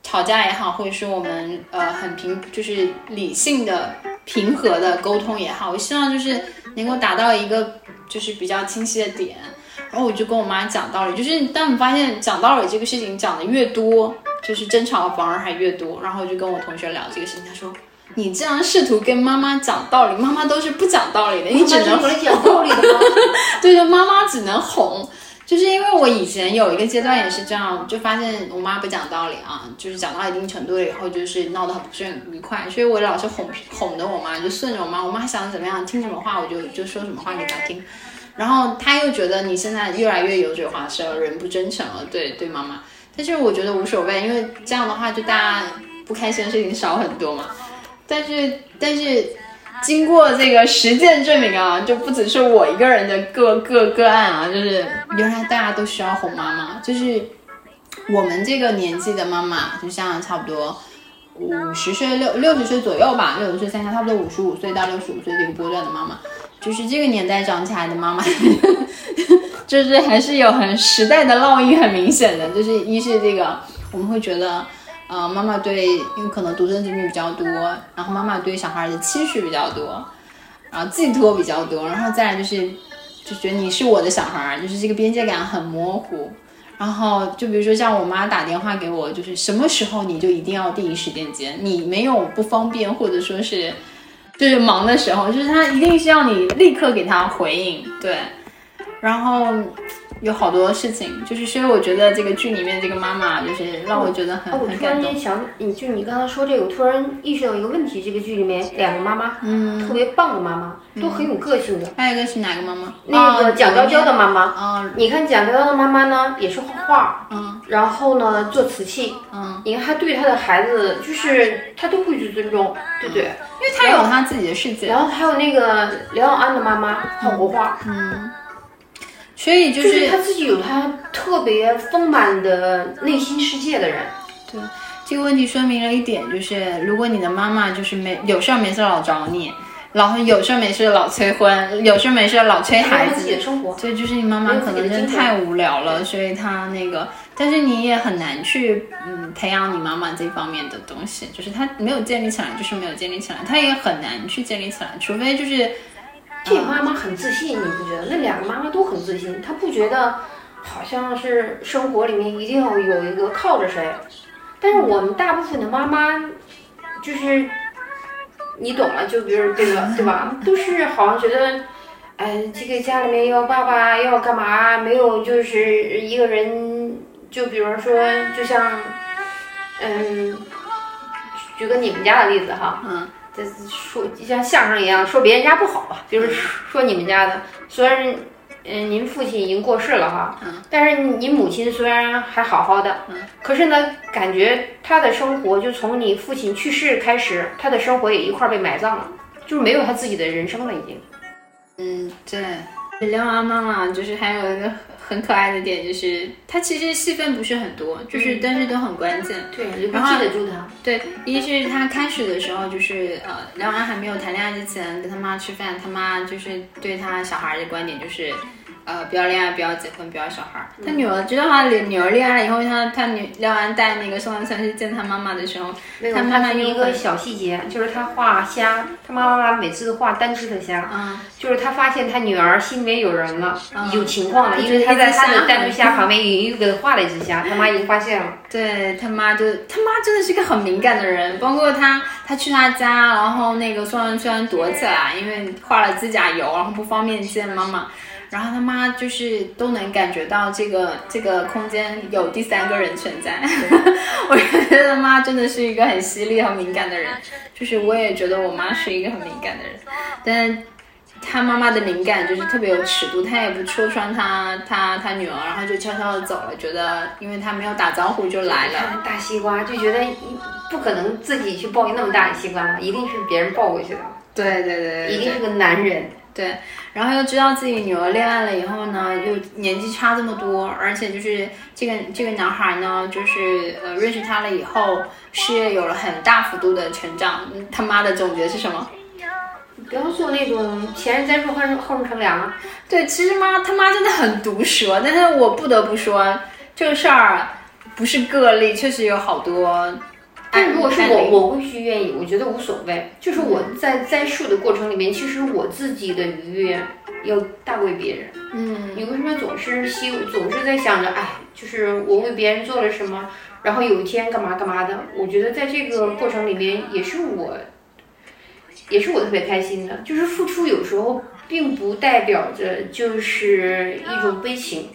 吵架也好，或者是我们呃很平，就是理性的平和的沟通也好，我希望就是能够达到一个就是比较清晰的点。然后我就跟我妈讲道理，就是当你发现讲道理这个事情讲的越多，就是争吵反而还越多。然后我就跟我同学聊这个事情，他说。你这样试图跟妈妈讲道理，妈妈都是不讲道理的，你只能讲道理的吗？对 对，妈妈只能哄。就是因为我以前有一个阶段也是这样，就发现我妈不讲道理啊，就是讲到一定程度了以后，就是闹得很不是很愉快，所以我老是哄哄的我妈，就顺着我妈，我妈想怎么样，听什么话我就就说什么话给她听。然后她又觉得你现在越来越油嘴滑舌，人不真诚了，对对妈妈。但是我觉得无所谓，因为这样的话就大家不开心的事情少很多嘛。但是，但是，经过这个实践证明啊，就不只是我一个人的个个个案啊，就是原来大家都需要哄妈妈，就是我们这个年纪的妈妈，就像差不多五十岁六六十岁左右吧，六十岁三下，差不多五十五岁到六十五岁这个波段的妈妈，就是这个年代长起来的妈妈，就是还是有很时代的烙印很明显的，就是一是这个我们会觉得。呃，妈妈对，因为可能独生子女比较多，然后妈妈对小孩的期许比较多，然后寄托比较多，然后再来就是，就觉得你是我的小孩，就是这个边界感很模糊。然后就比如说像我妈打电话给我，就是什么时候你就一定要第一时间接，你没有不方便或者说是就是忙的时候，就是他一定是要你立刻给他回应，对，然后。有好多事情，就是所以我觉得这个剧里面这个妈妈就是让我觉得很很感动。想，你就你刚才说这个，我突然意识到一个问题：这个剧里面两个妈妈，嗯，特别棒的妈妈，都很有个性的。还有一个是哪个妈妈？那个蒋娇娇的妈妈。啊，你看蒋娇娇的妈妈呢，也是画画，嗯，然后呢做瓷器，嗯，你看她对她的孩子，就是她都会去尊重，对不对？因为她有她自己的世界。然后还有那个梁永安的妈妈，画国画，嗯。所以就是他自己有他特别丰满的内心世界的人。对这个问题说明了一点，就是如果你的妈妈就是没有事没事老找你，然后有事没事老催婚，有事没事老催孩子，所以就是你妈妈可能真的太无聊了，所以她那个，但是你也很难去嗯培养你妈妈这方面的东西，就是她没有建立起来，就是没有建立起来，她也很难去建立起来，除非就是。这妈妈很自信，你不觉得？那两个妈妈都很自信，她不觉得好像是生活里面一定要有一个靠着谁。但是我们大部分的妈妈，就是你懂了，就比如这个，对吧？都是好像觉得，哎，这个家里面要爸爸要干嘛？没有，就是一个人，就比如说，就像，嗯，举个你们家的例子哈，嗯，这说就像相声一样，说别人家不好吧，就是说你们家的，虽然。嗯，您父亲已经过世了哈，嗯，但是您母亲虽然还好好的，嗯，可是呢，感觉她的生活就从你父亲去世开始，她的生活也一块被埋葬了，就是没有她自己的人生了已经。嗯，对。梁娃妈妈就是还有一个很可爱的点，就是他其实戏份不是很多，就是但是都很关键。对，然后记得住他。对，一是他开始的时候就是呃，梁安还没有谈恋爱之前跟他妈吃饭，他妈就是对他小孩的观点就是。呃，不要恋爱，不要结婚，不要小孩。他女儿知道他女儿恋爱了以后，他他女廖安带那个宋万川去见他妈妈的时候，他妈妈有一个小细节，就是他画虾，他妈妈每次都画单只的虾，嗯，就是他发现他女儿心里面有人了，有情况了，因为他在他的单只虾旁边隐约给他画了一只虾，他妈 已经发现了。对他妈就他妈真的是个很敏感的人，包括他他去他家，然后那个宋万川躲起来，因为画了指甲油，然后不方便见妈妈。然后他妈就是都能感觉到这个这个空间有第三个人存在，我觉得他妈真的是一个很犀利、很敏感的人。就是我也觉得我妈是一个很敏感的人，但他妈妈的敏感就是特别有尺度，他也不戳穿他他他女儿，然后就悄悄的走了。觉得因为他没有打招呼就来了，大西瓜就觉得不可能自己去抱一那么大的西瓜嘛，一定是别人抱过去的。对对对，一定是个男人。对，然后又知道自己女儿恋爱了以后呢，又年纪差这么多，而且就是这个这个男孩呢，就是呃认识他了以后，事业有了很大幅度的成长。他妈的总结是什么？不要做那种前人栽树后人后人乘凉。对，其实妈他妈真的很毒舌，但是我不得不说，这个事儿不是个例，确实有好多。但如果是我，我会去愿意，我觉得无所谓。就是我在栽树的过程里面，其实我自己的愉悦要大过于别人。嗯，你为什么总是希总是在想着，哎，就是我为别人做了什么，然后有一天干嘛干嘛的？我觉得在这个过程里面，也是我，也是我特别开心的。就是付出有时候并不代表着就是一种悲情。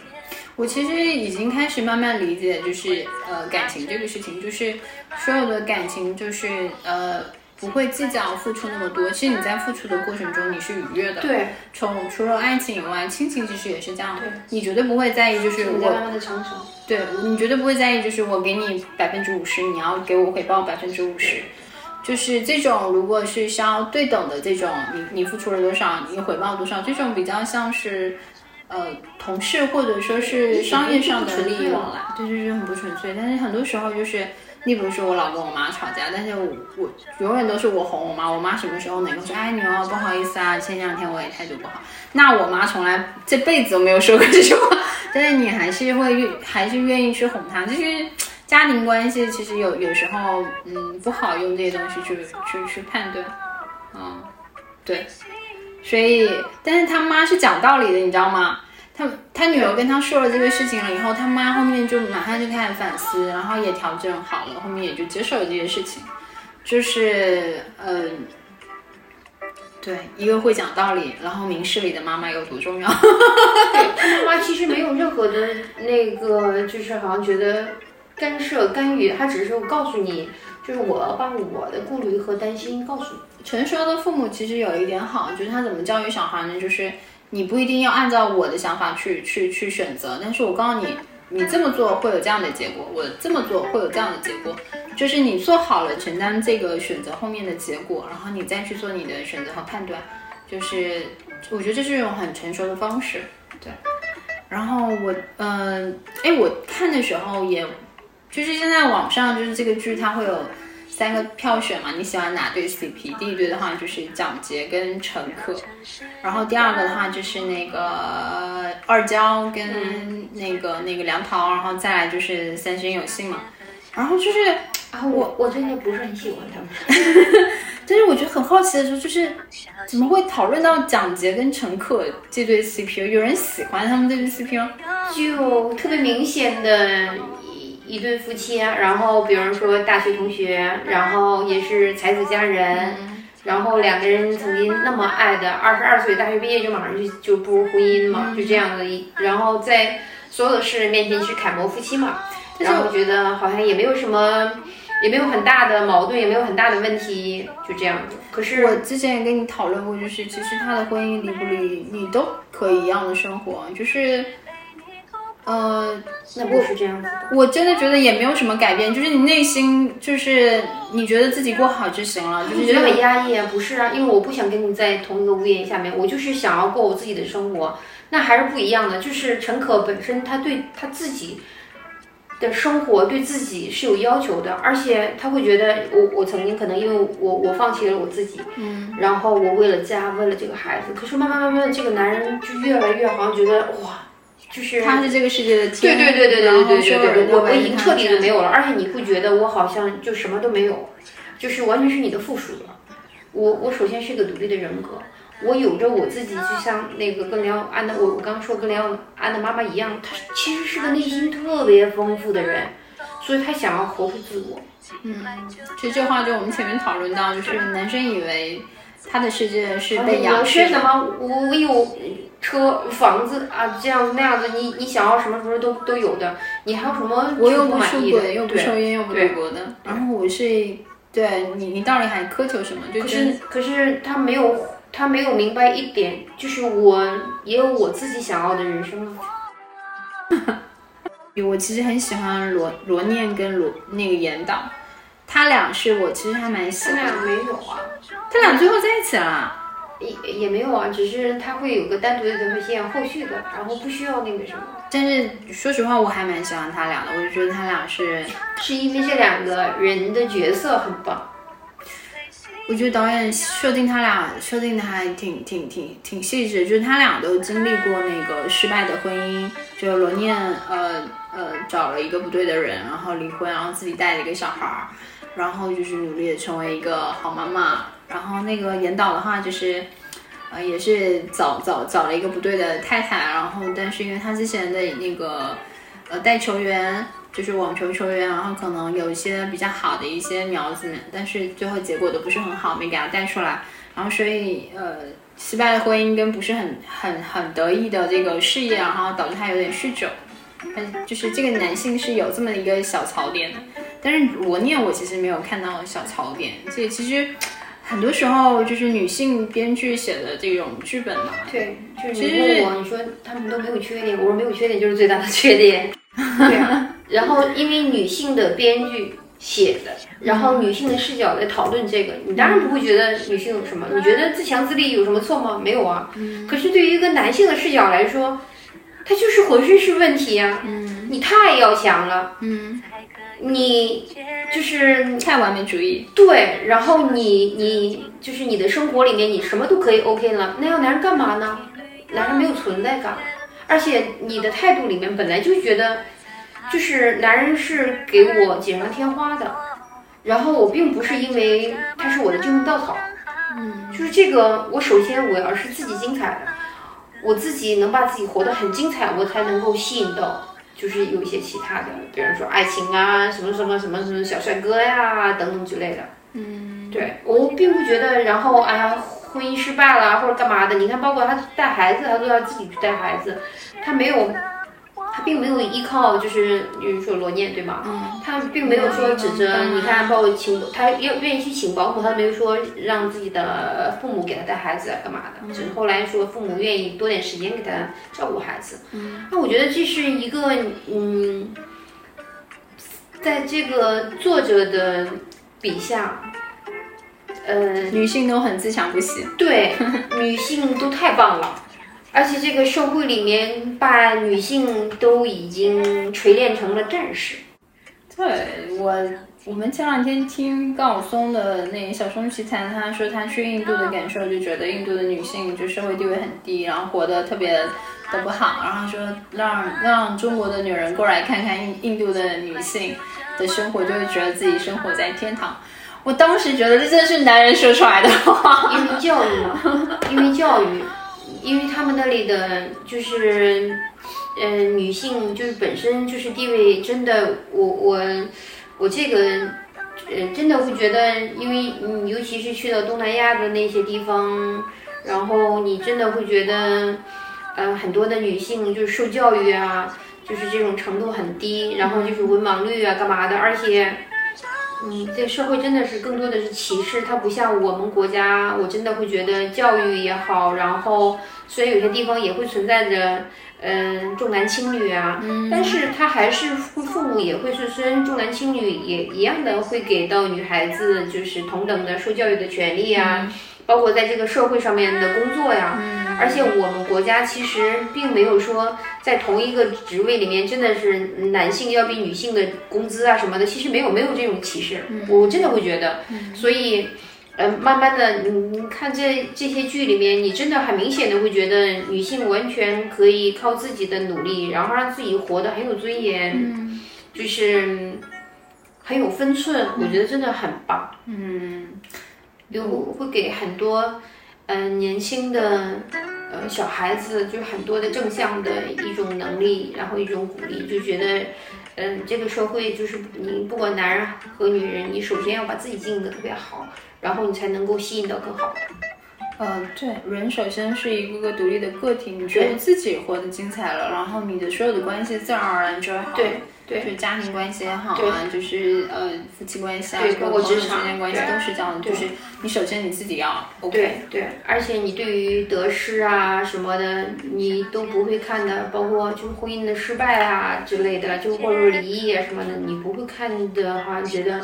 我其实已经开始慢慢理解，就是呃感情这个事情，就是所有的感情就是呃不会计较付出那么多。其实你在付出的过程中你是愉悦的。对。从除了爱情以外，亲情其实也是这样。对。你绝对不会在意，就是我。慢慢的成熟。对，你绝对不会在意，就是我给你百分之五十，你要给我回报百分之五十。就是这种，如果是需要对等的这种，你你付出了多少，你回报多少，这种比较像是。呃，同事或者说是商业上的利益往来，对，就是很不纯粹。但是很多时候就是，你比如说我老跟我妈吵架，但是我我永远都是我哄我妈，我妈什么时候能够说，哎，女儿不好意思啊，前两天我也态度不好。那我妈从来这辈子都没有说过这句话，但是你还是会愿，还是愿意去哄她。就是家庭关系其实有有时候，嗯，不好用这些东西去去去判断，嗯，对。所以，但是他妈是讲道理的，你知道吗？他他女儿跟他说了这个事情了以后，他妈后面就马上就开始反思，然后也调整好了，后面也就接受了这件事情。就是，嗯，对，一个会讲道理，然后明事理的妈妈有多重要？对，他妈妈其实没有任何的那个，就是好像觉得干涉干预，他只是告诉你，就是我要把我的顾虑和担心告诉你。成熟的父母其实有一点好，就是他怎么教育小孩呢？就是你不一定要按照我的想法去去去选择，但是我告诉你，你这么做会有这样的结果，我这么做会有这样的结果，就是你做好了承担这个选择后面的结果，然后你再去做你的选择和判断，就是我觉得这是一种很成熟的方式，对。然后我，嗯，哎，我看的时候也，就是现在网上就是这个剧它会有。三个票选嘛，你喜欢哪对 CP？第一对的话就是蒋捷跟陈可，然后第二个的话就是那个二娇跟那个那个梁桃，然后再来就是三生有幸嘛。然后就是啊，我我真的不是很喜欢他们，但是我觉得很好奇的时候，就是怎么会讨论到蒋捷跟陈可这对 CP？有人喜欢他们这对 CP 吗？就特别明显的。一对夫妻，然后比如说大学同学，然后也是才子佳人，然后两个人曾经那么爱的，二十二岁大学毕业就马上就就步入婚姻嘛，就这样的一，然后在所有的世人面前去楷模夫妻嘛，但是我觉得好像也没有什么。也没有很大的矛盾，也没有很大的问题，就这样子。可是我之前也跟你讨论过，就是其实他的婚姻离不离，你都可以一样的生活，就是，呃，那不是这样子的。我真的觉得也没有什么改变，就是你内心就是你觉得自己过好就行了，就是觉得很压抑啊？不是啊，因为我不想跟你在同一个屋檐下面，我就是想要过我自己的生活，那还是不一样的。就是陈可本身他对他自己。的生活对自己是有要求的，而且他会觉得我我曾经可能因为我我放弃了我自己，嗯，然后我为了家为了这个孩子，可是慢慢慢慢这个男人就越来越好像觉得哇，就是他是这个世界的天，对对对对对对对对对，我我已经彻底的没有了，而且你不觉得我好像就什么都没有，就是完全是你的附属了。我我首先是一个独立的人格。我有着我自己，就像那个跟梁安的我我刚刚说跟梁安的妈妈一样，她其实是个内心特别丰富的人，所以她想要活出自我。嗯，其实这话就我们前面讨论到，就是男生以为他的世界是被养缺什么？我有车房子啊，这样那样子，你你想要什么什么都都有的，你还有什么我又不出轨，又不抽烟，又不赌博的。然后我是对你，你到底还苛求什么？就是可是他没有。他没有明白一点，就是我也有我自己想要的人生啊。我其实很喜欢罗罗念跟罗那个严导，他俩是我其实还蛮喜欢。他俩没有啊，他俩最后在一起了？也也没有啊，只是他会有个单独的这条线，后续的，然后不需要那个什么。但是说实话，我还蛮喜欢他俩的，我就觉得他俩是是因为这两个人的角色很棒。我觉得导演设定他俩设定的还挺挺挺挺细致，就是他俩都经历过那个失败的婚姻，就罗念呃呃找了一个不对的人，然后离婚，然后自己带了一个小孩儿，然后就是努力的成为一个好妈妈。然后那个严导的话就是，呃也是找找找了一个不对的太太，然后但是因为他之前的那个呃带球员。就是网球球员，然后可能有一些比较好的一些苗子们，但是最后结果都不是很好，没给他带出来。然后所以呃，失败的婚姻跟不是很很很得意的这个事业，然后导致他有点酗酒。但就是这个男性是有这么一个小槽点的，但是罗念我其实没有看到小槽点。所以其实很多时候就是女性编剧写的这种剧本嘛。对，就是你问我，你说他们都没有缺点，我说没有缺点就是最大的缺点。对啊。然后，因为女性的编剧写的，然后女性的视角在讨论这个，你当然不会觉得女性有什么？你觉得自强自立有什么错吗？没有啊。可是对于一个男性的视角来说，他就是浑身是问题呀。嗯。你太要强了。嗯。你就是太完美主义。对。然后你你就是你的生活里面你什么都可以 OK 了，那要男人干嘛呢？男人没有存在感，而且你的态度里面本来就觉得。就是男人是给我锦上添花的，然后我并不是因为他是我的救命稻草，嗯，就是这个，我首先我要是自己精彩的，我自己能把自己活得很精彩，我才能够吸引到，就是有一些其他的，比如说爱情啊，什么什么什么什么小帅哥呀等等之类的，嗯，对我并不觉得，然后哎呀婚姻失败了或者干嘛的，你看包括他带孩子，他都要自己去带孩子，他没有。他并没有依靠，就是比如说罗念，对吗？嗯，他并没有说指着你看，包括请他要愿意去请保姆，他没有说让自己的父母给他带孩子干嘛的，只是后来说父母愿意多点时间给他照顾孩子。嗯，那我觉得这是一个，嗯，在这个作者的笔下，呃，女性都很自强不息。对，女性都太棒了。而且这个社会里面，把女性都已经锤炼成了战士。对我，我们前两天听高晓松的那小松奇谈，他说他去印度的感受，就觉得印度的女性就社会地位很低，然后活得特别的不好。然后说让让中国的女人过来看看印印度的女性的生活，就会觉得自己生活在天堂。我当时觉得这真的是男人说出来的话，因为教育嘛，因为教育。因为他们那里的就是，嗯，女性就是本身就是地位真的，我我我这个呃，真的会觉得，因为你，尤其是去到东南亚的那些地方，然后你真的会觉得，呃，很多的女性就是受教育啊，就是这种程度很低，然后就是文盲率啊，干嘛的，而且，嗯，这个社会真的是更多的是歧视，它不像我们国家，我真的会觉得教育也好，然后虽然有些地方也会存在着。嗯，重男轻女啊，但是他还是父父母也会是，虽然重男轻女也一样的会给到女孩子就是同等的受教育的权利啊，包括在这个社会上面的工作呀，而且我们国家其实并没有说在同一个职位里面真的是男性要比女性的工资啊什么的，其实没有没有这种歧视，我真的会觉得，所以。呃，慢慢的，你你看这这些剧里面，你真的很明显的会觉得女性完全可以靠自己的努力，然后让自己活得很有尊严，就是很有分寸，我觉得真的很棒。嗯，就会给很多嗯年轻的呃小孩子就很多的正向的一种能力，然后一种鼓励，就觉得嗯这个社会就是你不管男人和女人，你首先要把自己经营的特别好。然后你才能够吸引到更好的。呃，对，人首先是一个个独立的个体，你觉得自己活得精彩了，然后你的所有的关系自然而然就会好。对对，就家庭关系也好啊，就是呃夫妻关系啊，包括职场之间关系都是这样的。就是你首先你自己要 OK。对对，而且你对于得失啊什么的，你都不会看的，包括就是婚姻的失败啊之类的，就或者离异啊什么的，你不会看的话，觉得。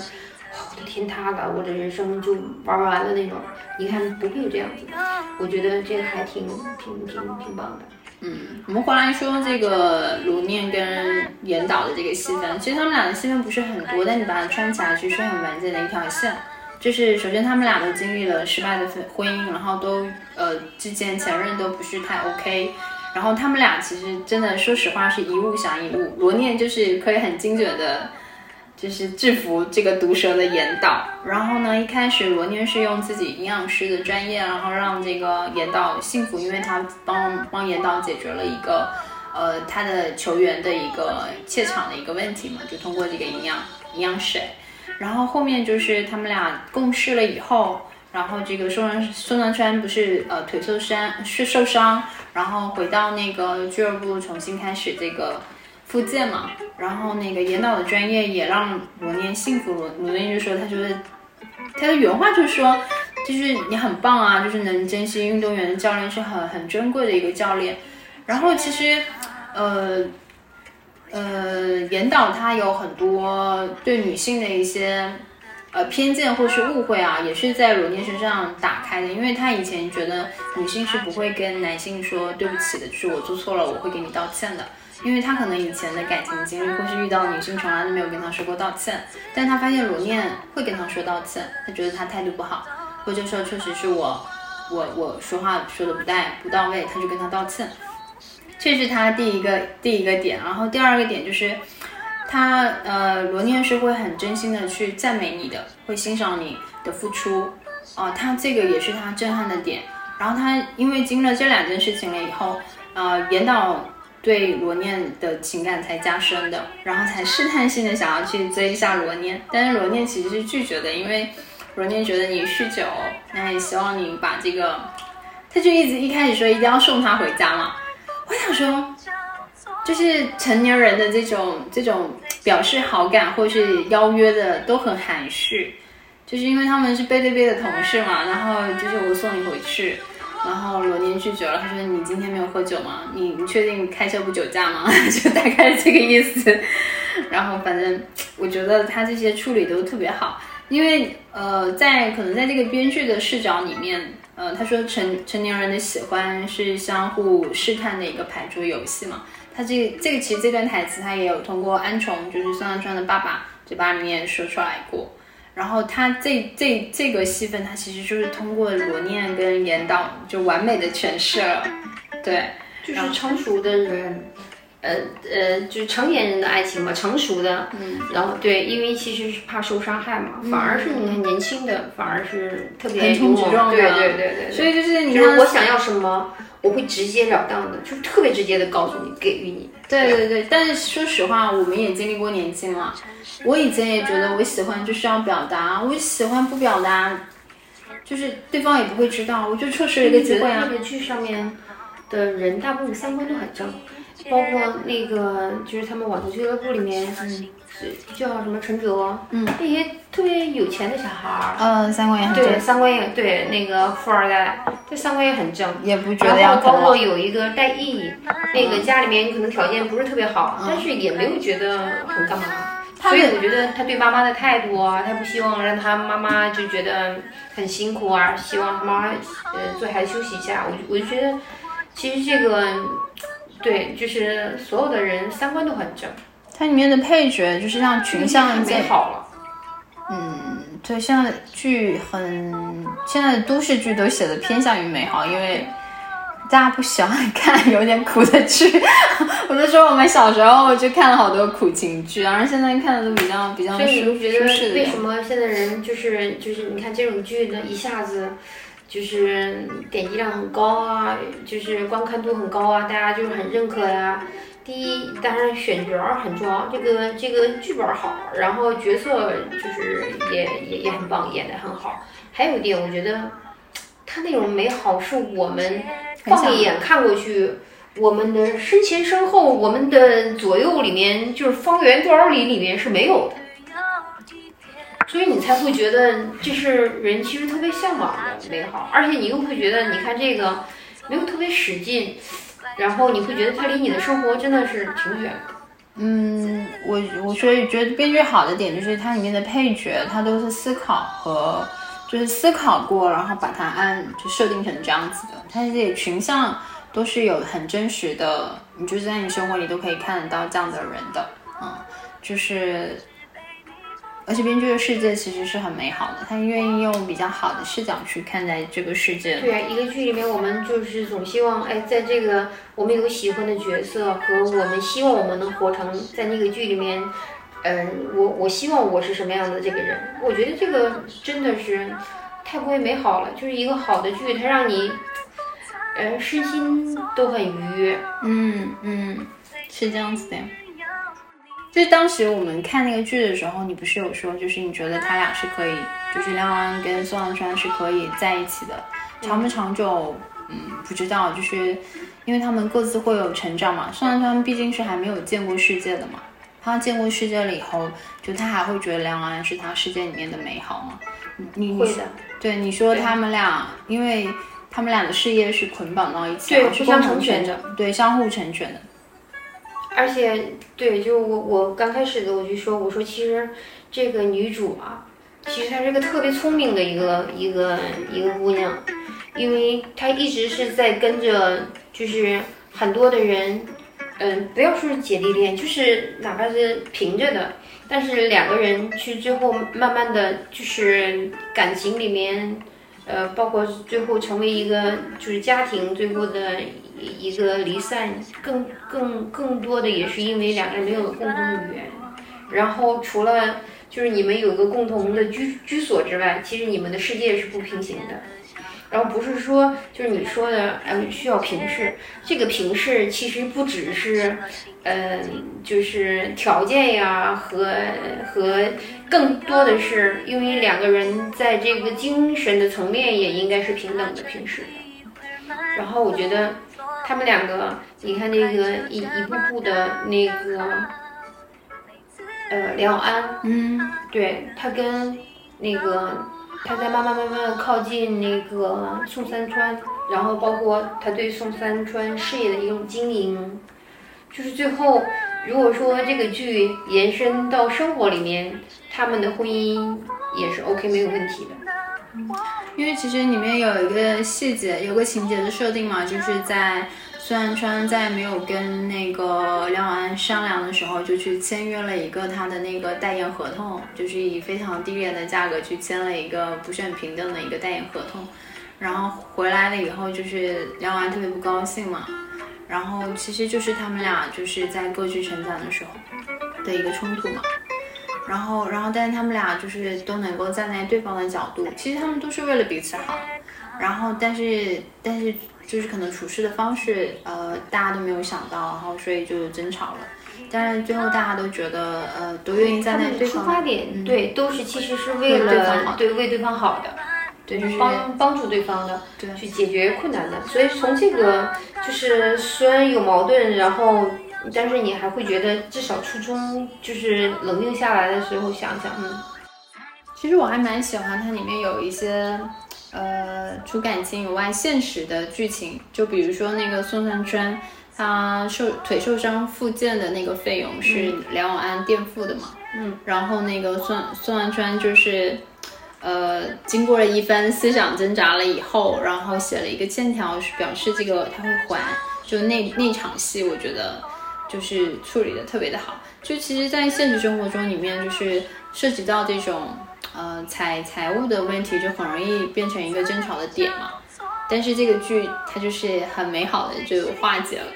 我的天塌了，我的人生就玩完了那种。你看不会有这样子的，我觉得这个还挺挺挺挺棒的。嗯，我们回来说这个卢念跟严导的这个戏份，其实他们俩的戏份不是很多，但你把它串起来，其实是很完整的一条线。就是首先他们俩都经历了失败的婚姻，然后都呃之间前任都不是太 OK，然后他们俩其实真的说实话是一物降一物。罗念就是可以很精准的。就是制服这个毒蛇的严导，然后呢，一开始罗念是用自己营养师的专业，然后让这个严导幸福，因为他帮帮严导解决了一个，呃，他的球员的一个怯场的一个问题嘛，就通过这个营养营养水，然后后面就是他们俩共事了以后，然后这个宋南宋南川不是呃腿受伤是受伤，然后回到那个俱乐部重新开始这个。复健嘛，然后那个严导的专业也让罗念幸福。罗罗念就说，他觉得他的原话就是说，就是你很棒啊，就是能珍惜运动员的教练是很很珍贵的一个教练。然后其实，呃呃，严导他有很多对女性的一些呃偏见或是误会啊，也是在罗念身上打开的，因为他以前觉得女性是不会跟男性说对不起的，就是我做错了，我会给你道歉的。因为他可能以前的感情经历，或是遇到女性从来都没有跟他说过道歉，但他发现罗念会跟他说道歉，他觉得他态度不好，或者说确实是我，我我说话说的不带不到位，他就跟他道歉，这是他第一个第一个点。然后第二个点就是，他呃罗念是会很真心的去赞美你的，会欣赏你的付出，啊，他这个也是他震撼的点。然后他因为经历了这两件事情了以后，呃，引导。对罗念的情感才加深的，然后才试探性的想要去追一下罗念，但是罗念其实是拒绝的，因为罗念觉得你酗酒，那也希望你把这个，他就一直一开始说一定要送他回家嘛。我想说，就是成年人的这种这种表示好感或是邀约的都很含蓄，就是因为他们是背对背的同事嘛，然后就是我送你回去。然后罗念拒绝了，他说：“你今天没有喝酒吗？你你确定开车不酒驾吗？” 就大概这个意思。然后反正我觉得他这些处理都特别好，因为呃，在可能在这个编剧的视角里面，呃，他说成成年人的喜欢是相互试探的一个牌桌游戏嘛。他这这个其实这段台词他也有通过安虫，就是孙杨川的爸爸嘴巴里面说出来过。然后他这这这个戏份，他其实就是通过罗念跟严导就完美的诠释了，对，就是成熟的人，呃呃，就是成年人的爱情嘛，成熟的，嗯，然后对，因为其实是怕受伤害嘛，反而是你看年轻的，反而是特别横冲直撞对对对对，所以就是你看我想要什么。我会直截了当的，就是特别直接的告诉你，给予你。对对对，但是说实话，我们也经历过年轻了。我以前也觉得我喜欢就是要表达，我喜欢不表达，就是对方也不会知道，我就错失了一个机会啊。那个剧上面的人大部分三观都很正，包括那个就是他们网球俱乐部里面。叫什么陈哲，嗯，那些特别有钱的小孩儿，嗯，三观也很正，对，三观也对，那个富二代，这三观也很正，也不。觉得要包括有一个戴毅，那个家里面可能条件不是特别好，但是也没有觉得很干嘛，所以我觉得他对妈妈的态度啊，他不希望让他妈妈就觉得很辛苦啊，希望他妈妈呃做孩子休息一下，我我就觉得其实这个对，就是所有的人三观都很正。它里面的配角就是像群像美好了，嗯，对，现在剧很，现在的都市剧都写的偏向于美好，因为大家不喜欢看有点苦的剧。我就说我们小时候就看了好多苦情剧，然后现在看的都比较比较舒舒适的。为什么现在人就是就是你看这种剧呢，一下子就是点击量很高啊，就是观看度很高啊，大家就是很认可呀。第一，当然选角很重要，这个这个剧本好，然后角色就是也也也很棒，演的很好。还有一点，我觉得他那种美好是我们放一眼看过去，我们的身前身后，我们的左右里面，就是方圆多少里里面是没有的，所以你才会觉得这是人其实特别向往的美好，而且你又会觉得，你看这个没有特别使劲。然后你会觉得它离你的生活真的是挺远的。嗯，我我所以觉得编剧好的点就是它里面的配角，他都是思考和就是思考过，然后把它按就设定成这样子的。它这些群像都是有很真实的，你就是在你生活里都可以看得到这样的人的，嗯，就是。而且编剧的世界其实是很美好的，他愿意用比较好的视角去看待这个世界。对啊，一个剧里面我们就是总希望，哎，在这个我们有喜欢的角色和我们希望我们能活成在那个剧里面，嗯，我我希望我是什么样的这个人。我觉得这个真的是太过于美好了，就是一个好的剧，它让你，呃，身心都很愉悦。嗯嗯，是这样子的。就是当时我们看那个剧的时候，你不是有说，就是你觉得他俩是可以，就是梁王安跟宋万川是可以在一起的，长不长久，嗯，不知道，就是因为他们各自会有成长嘛。宋万川毕竟是还没有见过世界的嘛，他见过世界了以后，就他还会觉得梁王安是他世界里面的美好吗？你会的。对，你说他们俩，因为他们俩的事业是捆绑到一起，对，是相成全的，对，相互成全的。而且，对，就我我刚开始的我就说，我说其实这个女主啊，其实她是个特别聪明的一个一个一个姑娘，因为她一直是在跟着，就是很多的人，嗯，不要说是姐弟恋，就是哪怕是平着的，但是两个人去最后慢慢的就是感情里面，呃，包括最后成为一个就是家庭最后的。一个离散，更更更多的也是因为两个人没有共同语言。然后除了就是你们有个共同的居居所之外，其实你们的世界是不平行的。然后不是说就是你说的，嗯，需要平视。这个平视其实不只是，嗯，就是条件呀和和更多的是因为两个人在这个精神的层面也应该是平等的平视的。然后我觉得。他们两个，你看那个一一步步的那个，呃，梁安，嗯，对他跟那个他在慢慢慢慢的靠近那个宋三川，然后包括他对宋三川事业的一种经营，就是最后如果说这个剧延伸到生活里面，他们的婚姻也是 OK 没有问题的。因为其实里面有一个细节，有个情节的设定嘛，就是在孙安川在没有跟那个梁安商量的时候，就去签约了一个他的那个代言合同，就是以非常低廉的价格去签了一个不是很平等的一个代言合同，然后回来了以后，就是梁安特别不高兴嘛，然后其实就是他们俩就是在各具成长的时候的一个冲突嘛。然后，然后，但是他们俩就是都能够站在对方的角度，其实他们都是为了彼此好。然后，但是，但是就是可能处事的方式，呃，大家都没有想到，然后所以就争吵了。但是最后大家都觉得，呃，都愿意站在对方出发点，对，都是其实是为了对为对方好的，对，就是帮帮助对方的，对，去解决困难的。所以从这个就是虽然有矛盾，然后但是你还会觉得至少初衷就是冷静下来的时候想想，嗯，其实我还蛮喜欢它里面有一些。呃，除感情以外，现实的剧情，就比如说那个宋三川，他受腿受伤复健的那个费用是梁永安垫付的嘛？嗯，然后那个宋宋三川就是，呃，经过了一番思想挣扎了以后，然后写了一个欠条，是表示这个他会还。就那那场戏，我觉得就是处理的特别的好。就其实，在现实生活中里面，就是涉及到这种。呃，财财务的问题就很容易变成一个争吵的点嘛。但是这个剧它就是很美好的就化解了。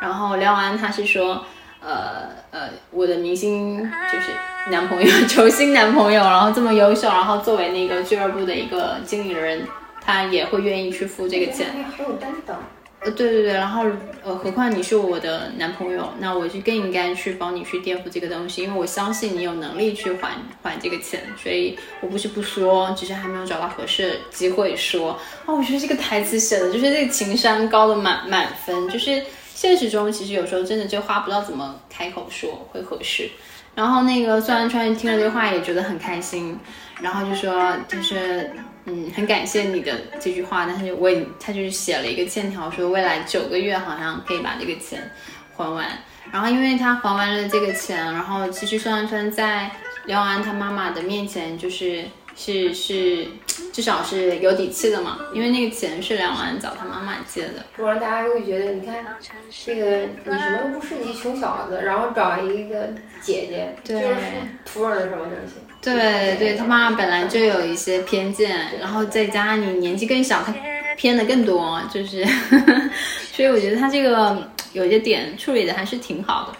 然后廖安他是说，呃呃，我的明星就是男朋友，球星男朋友，然后这么优秀，然后作为那个俱乐部的一个经理人，他也会愿意去付这个钱，很有担当。呃，对对对，然后呃，何况你是我的男朋友，那我就更应该去帮你去垫付这个东西，因为我相信你有能力去还还这个钱，所以我不是不说，只是还没有找到合适的机会说。哦，我觉得这个台词写的就是这个情商高的满满分，就是现实中其实有时候真的就花不到怎么开口说会合适。然后那个孙安川听了这话也觉得很开心，然后就说就是。嗯，很感谢你的这句话，但是我也他就是写了一个欠条，说未来九个月好像可以把这个钱还完。然后因为他还完了这个钱，然后其实孙安川在刘安他妈妈的面前就是是是至少是有底气的嘛，因为那个钱是梁安找他妈妈借的。不然大家会觉得，你看这个你什么都不是，你穷小子，然后找一个姐姐，就是图儿的什么东西。对对，他妈妈本来就有一些偏见，然后再加上你年纪更小，他偏的更多，就是，所以我觉得他这个有些点处理的还是挺好的。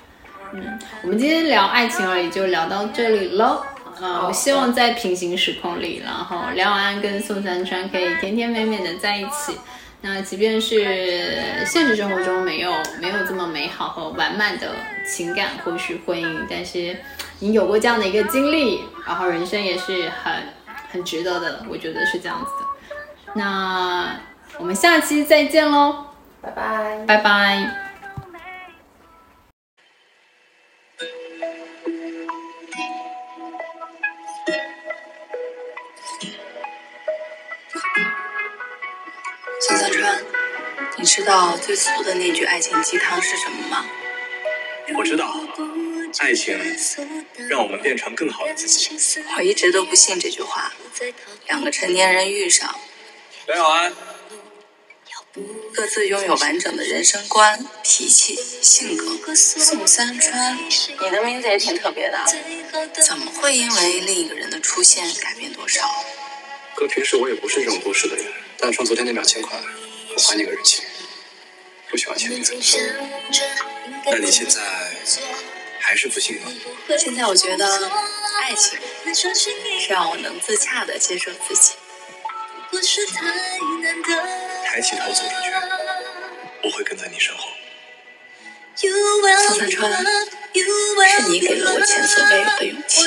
嗯，我们今天聊爱情而已，就聊到这里喽。嗯，我希望在平行时空里，然后梁永安跟宋三川可以甜甜美美的在一起。那即便是现实生活中没有没有这么美好和完满的情感或是婚姻，但是。你有过这样的一个经历，然后人生也是很很值得的，我觉得是这样子的。那我们下期再见喽，拜拜，拜拜。你知道最俗的那句爱情鸡汤是什么吗？我知道。爱情让我们变成更好的自己。我一直都不信这句话。两个成年人遇上，梁小安，各自拥有完整的人生观、脾气、性格。宋三川，你的名字也挺特别的，怎么会因为另一个人的出现改变多少？哥，平时我也不是这种多事的人，但从昨天那两千块，我还你个人情，不喜欢欠人。那你现在？还是不信吗？现在我觉得，爱情是让我能自洽的接受自己。抬起头走出去，我会跟在你身后。宋三川，是你给了我前所未有的勇气。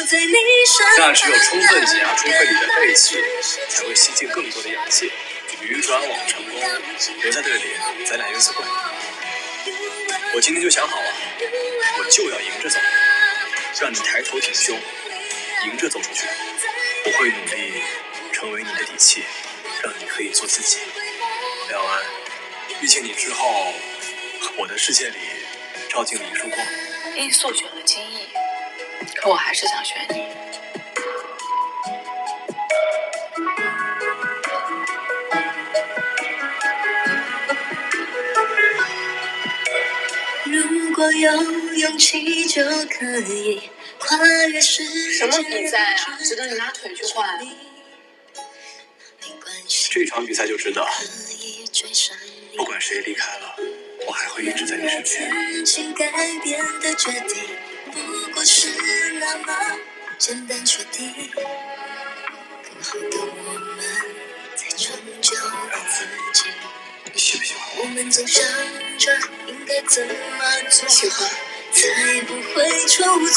那只有充分挤压出肺里的废气，才会吸进更多的氧气，鱼转网成功。留在队里，咱俩约次会。我今天就想好了。我就要迎着走，让你抬头挺胸，迎着走出去。我会努力成为你的底气，让你可以做自己。廖安，遇见你之后，我的世界里照进了一束光。罂粟选了金毅，可我还是想选你。我有勇气就可以跨越时什么比赛啊？值得你拿腿去换？这场比赛就值得。不管谁离开了，我还会一直在你身边。你喜不喜欢？我们喜不会出错。的怎么喜欢。你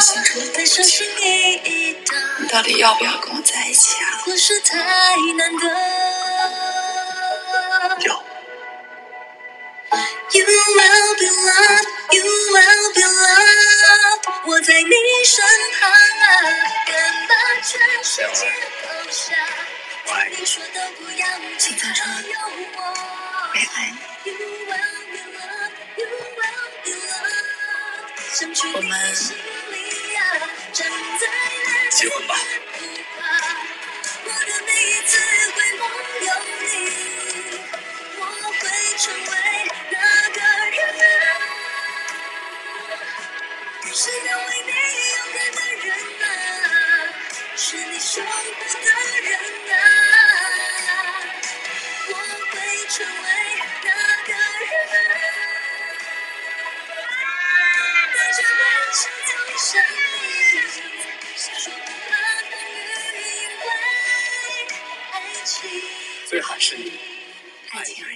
形成的感情，你到底要不要跟我在一起啊？或是太难得。要。You will be loved, you will be loved。我在你身旁啊，敢把全世界抛下。你说的不要紧，只有我。没爱你。我们结婚吧。我的每一次回梦有你，我会成为最好是你，爱情。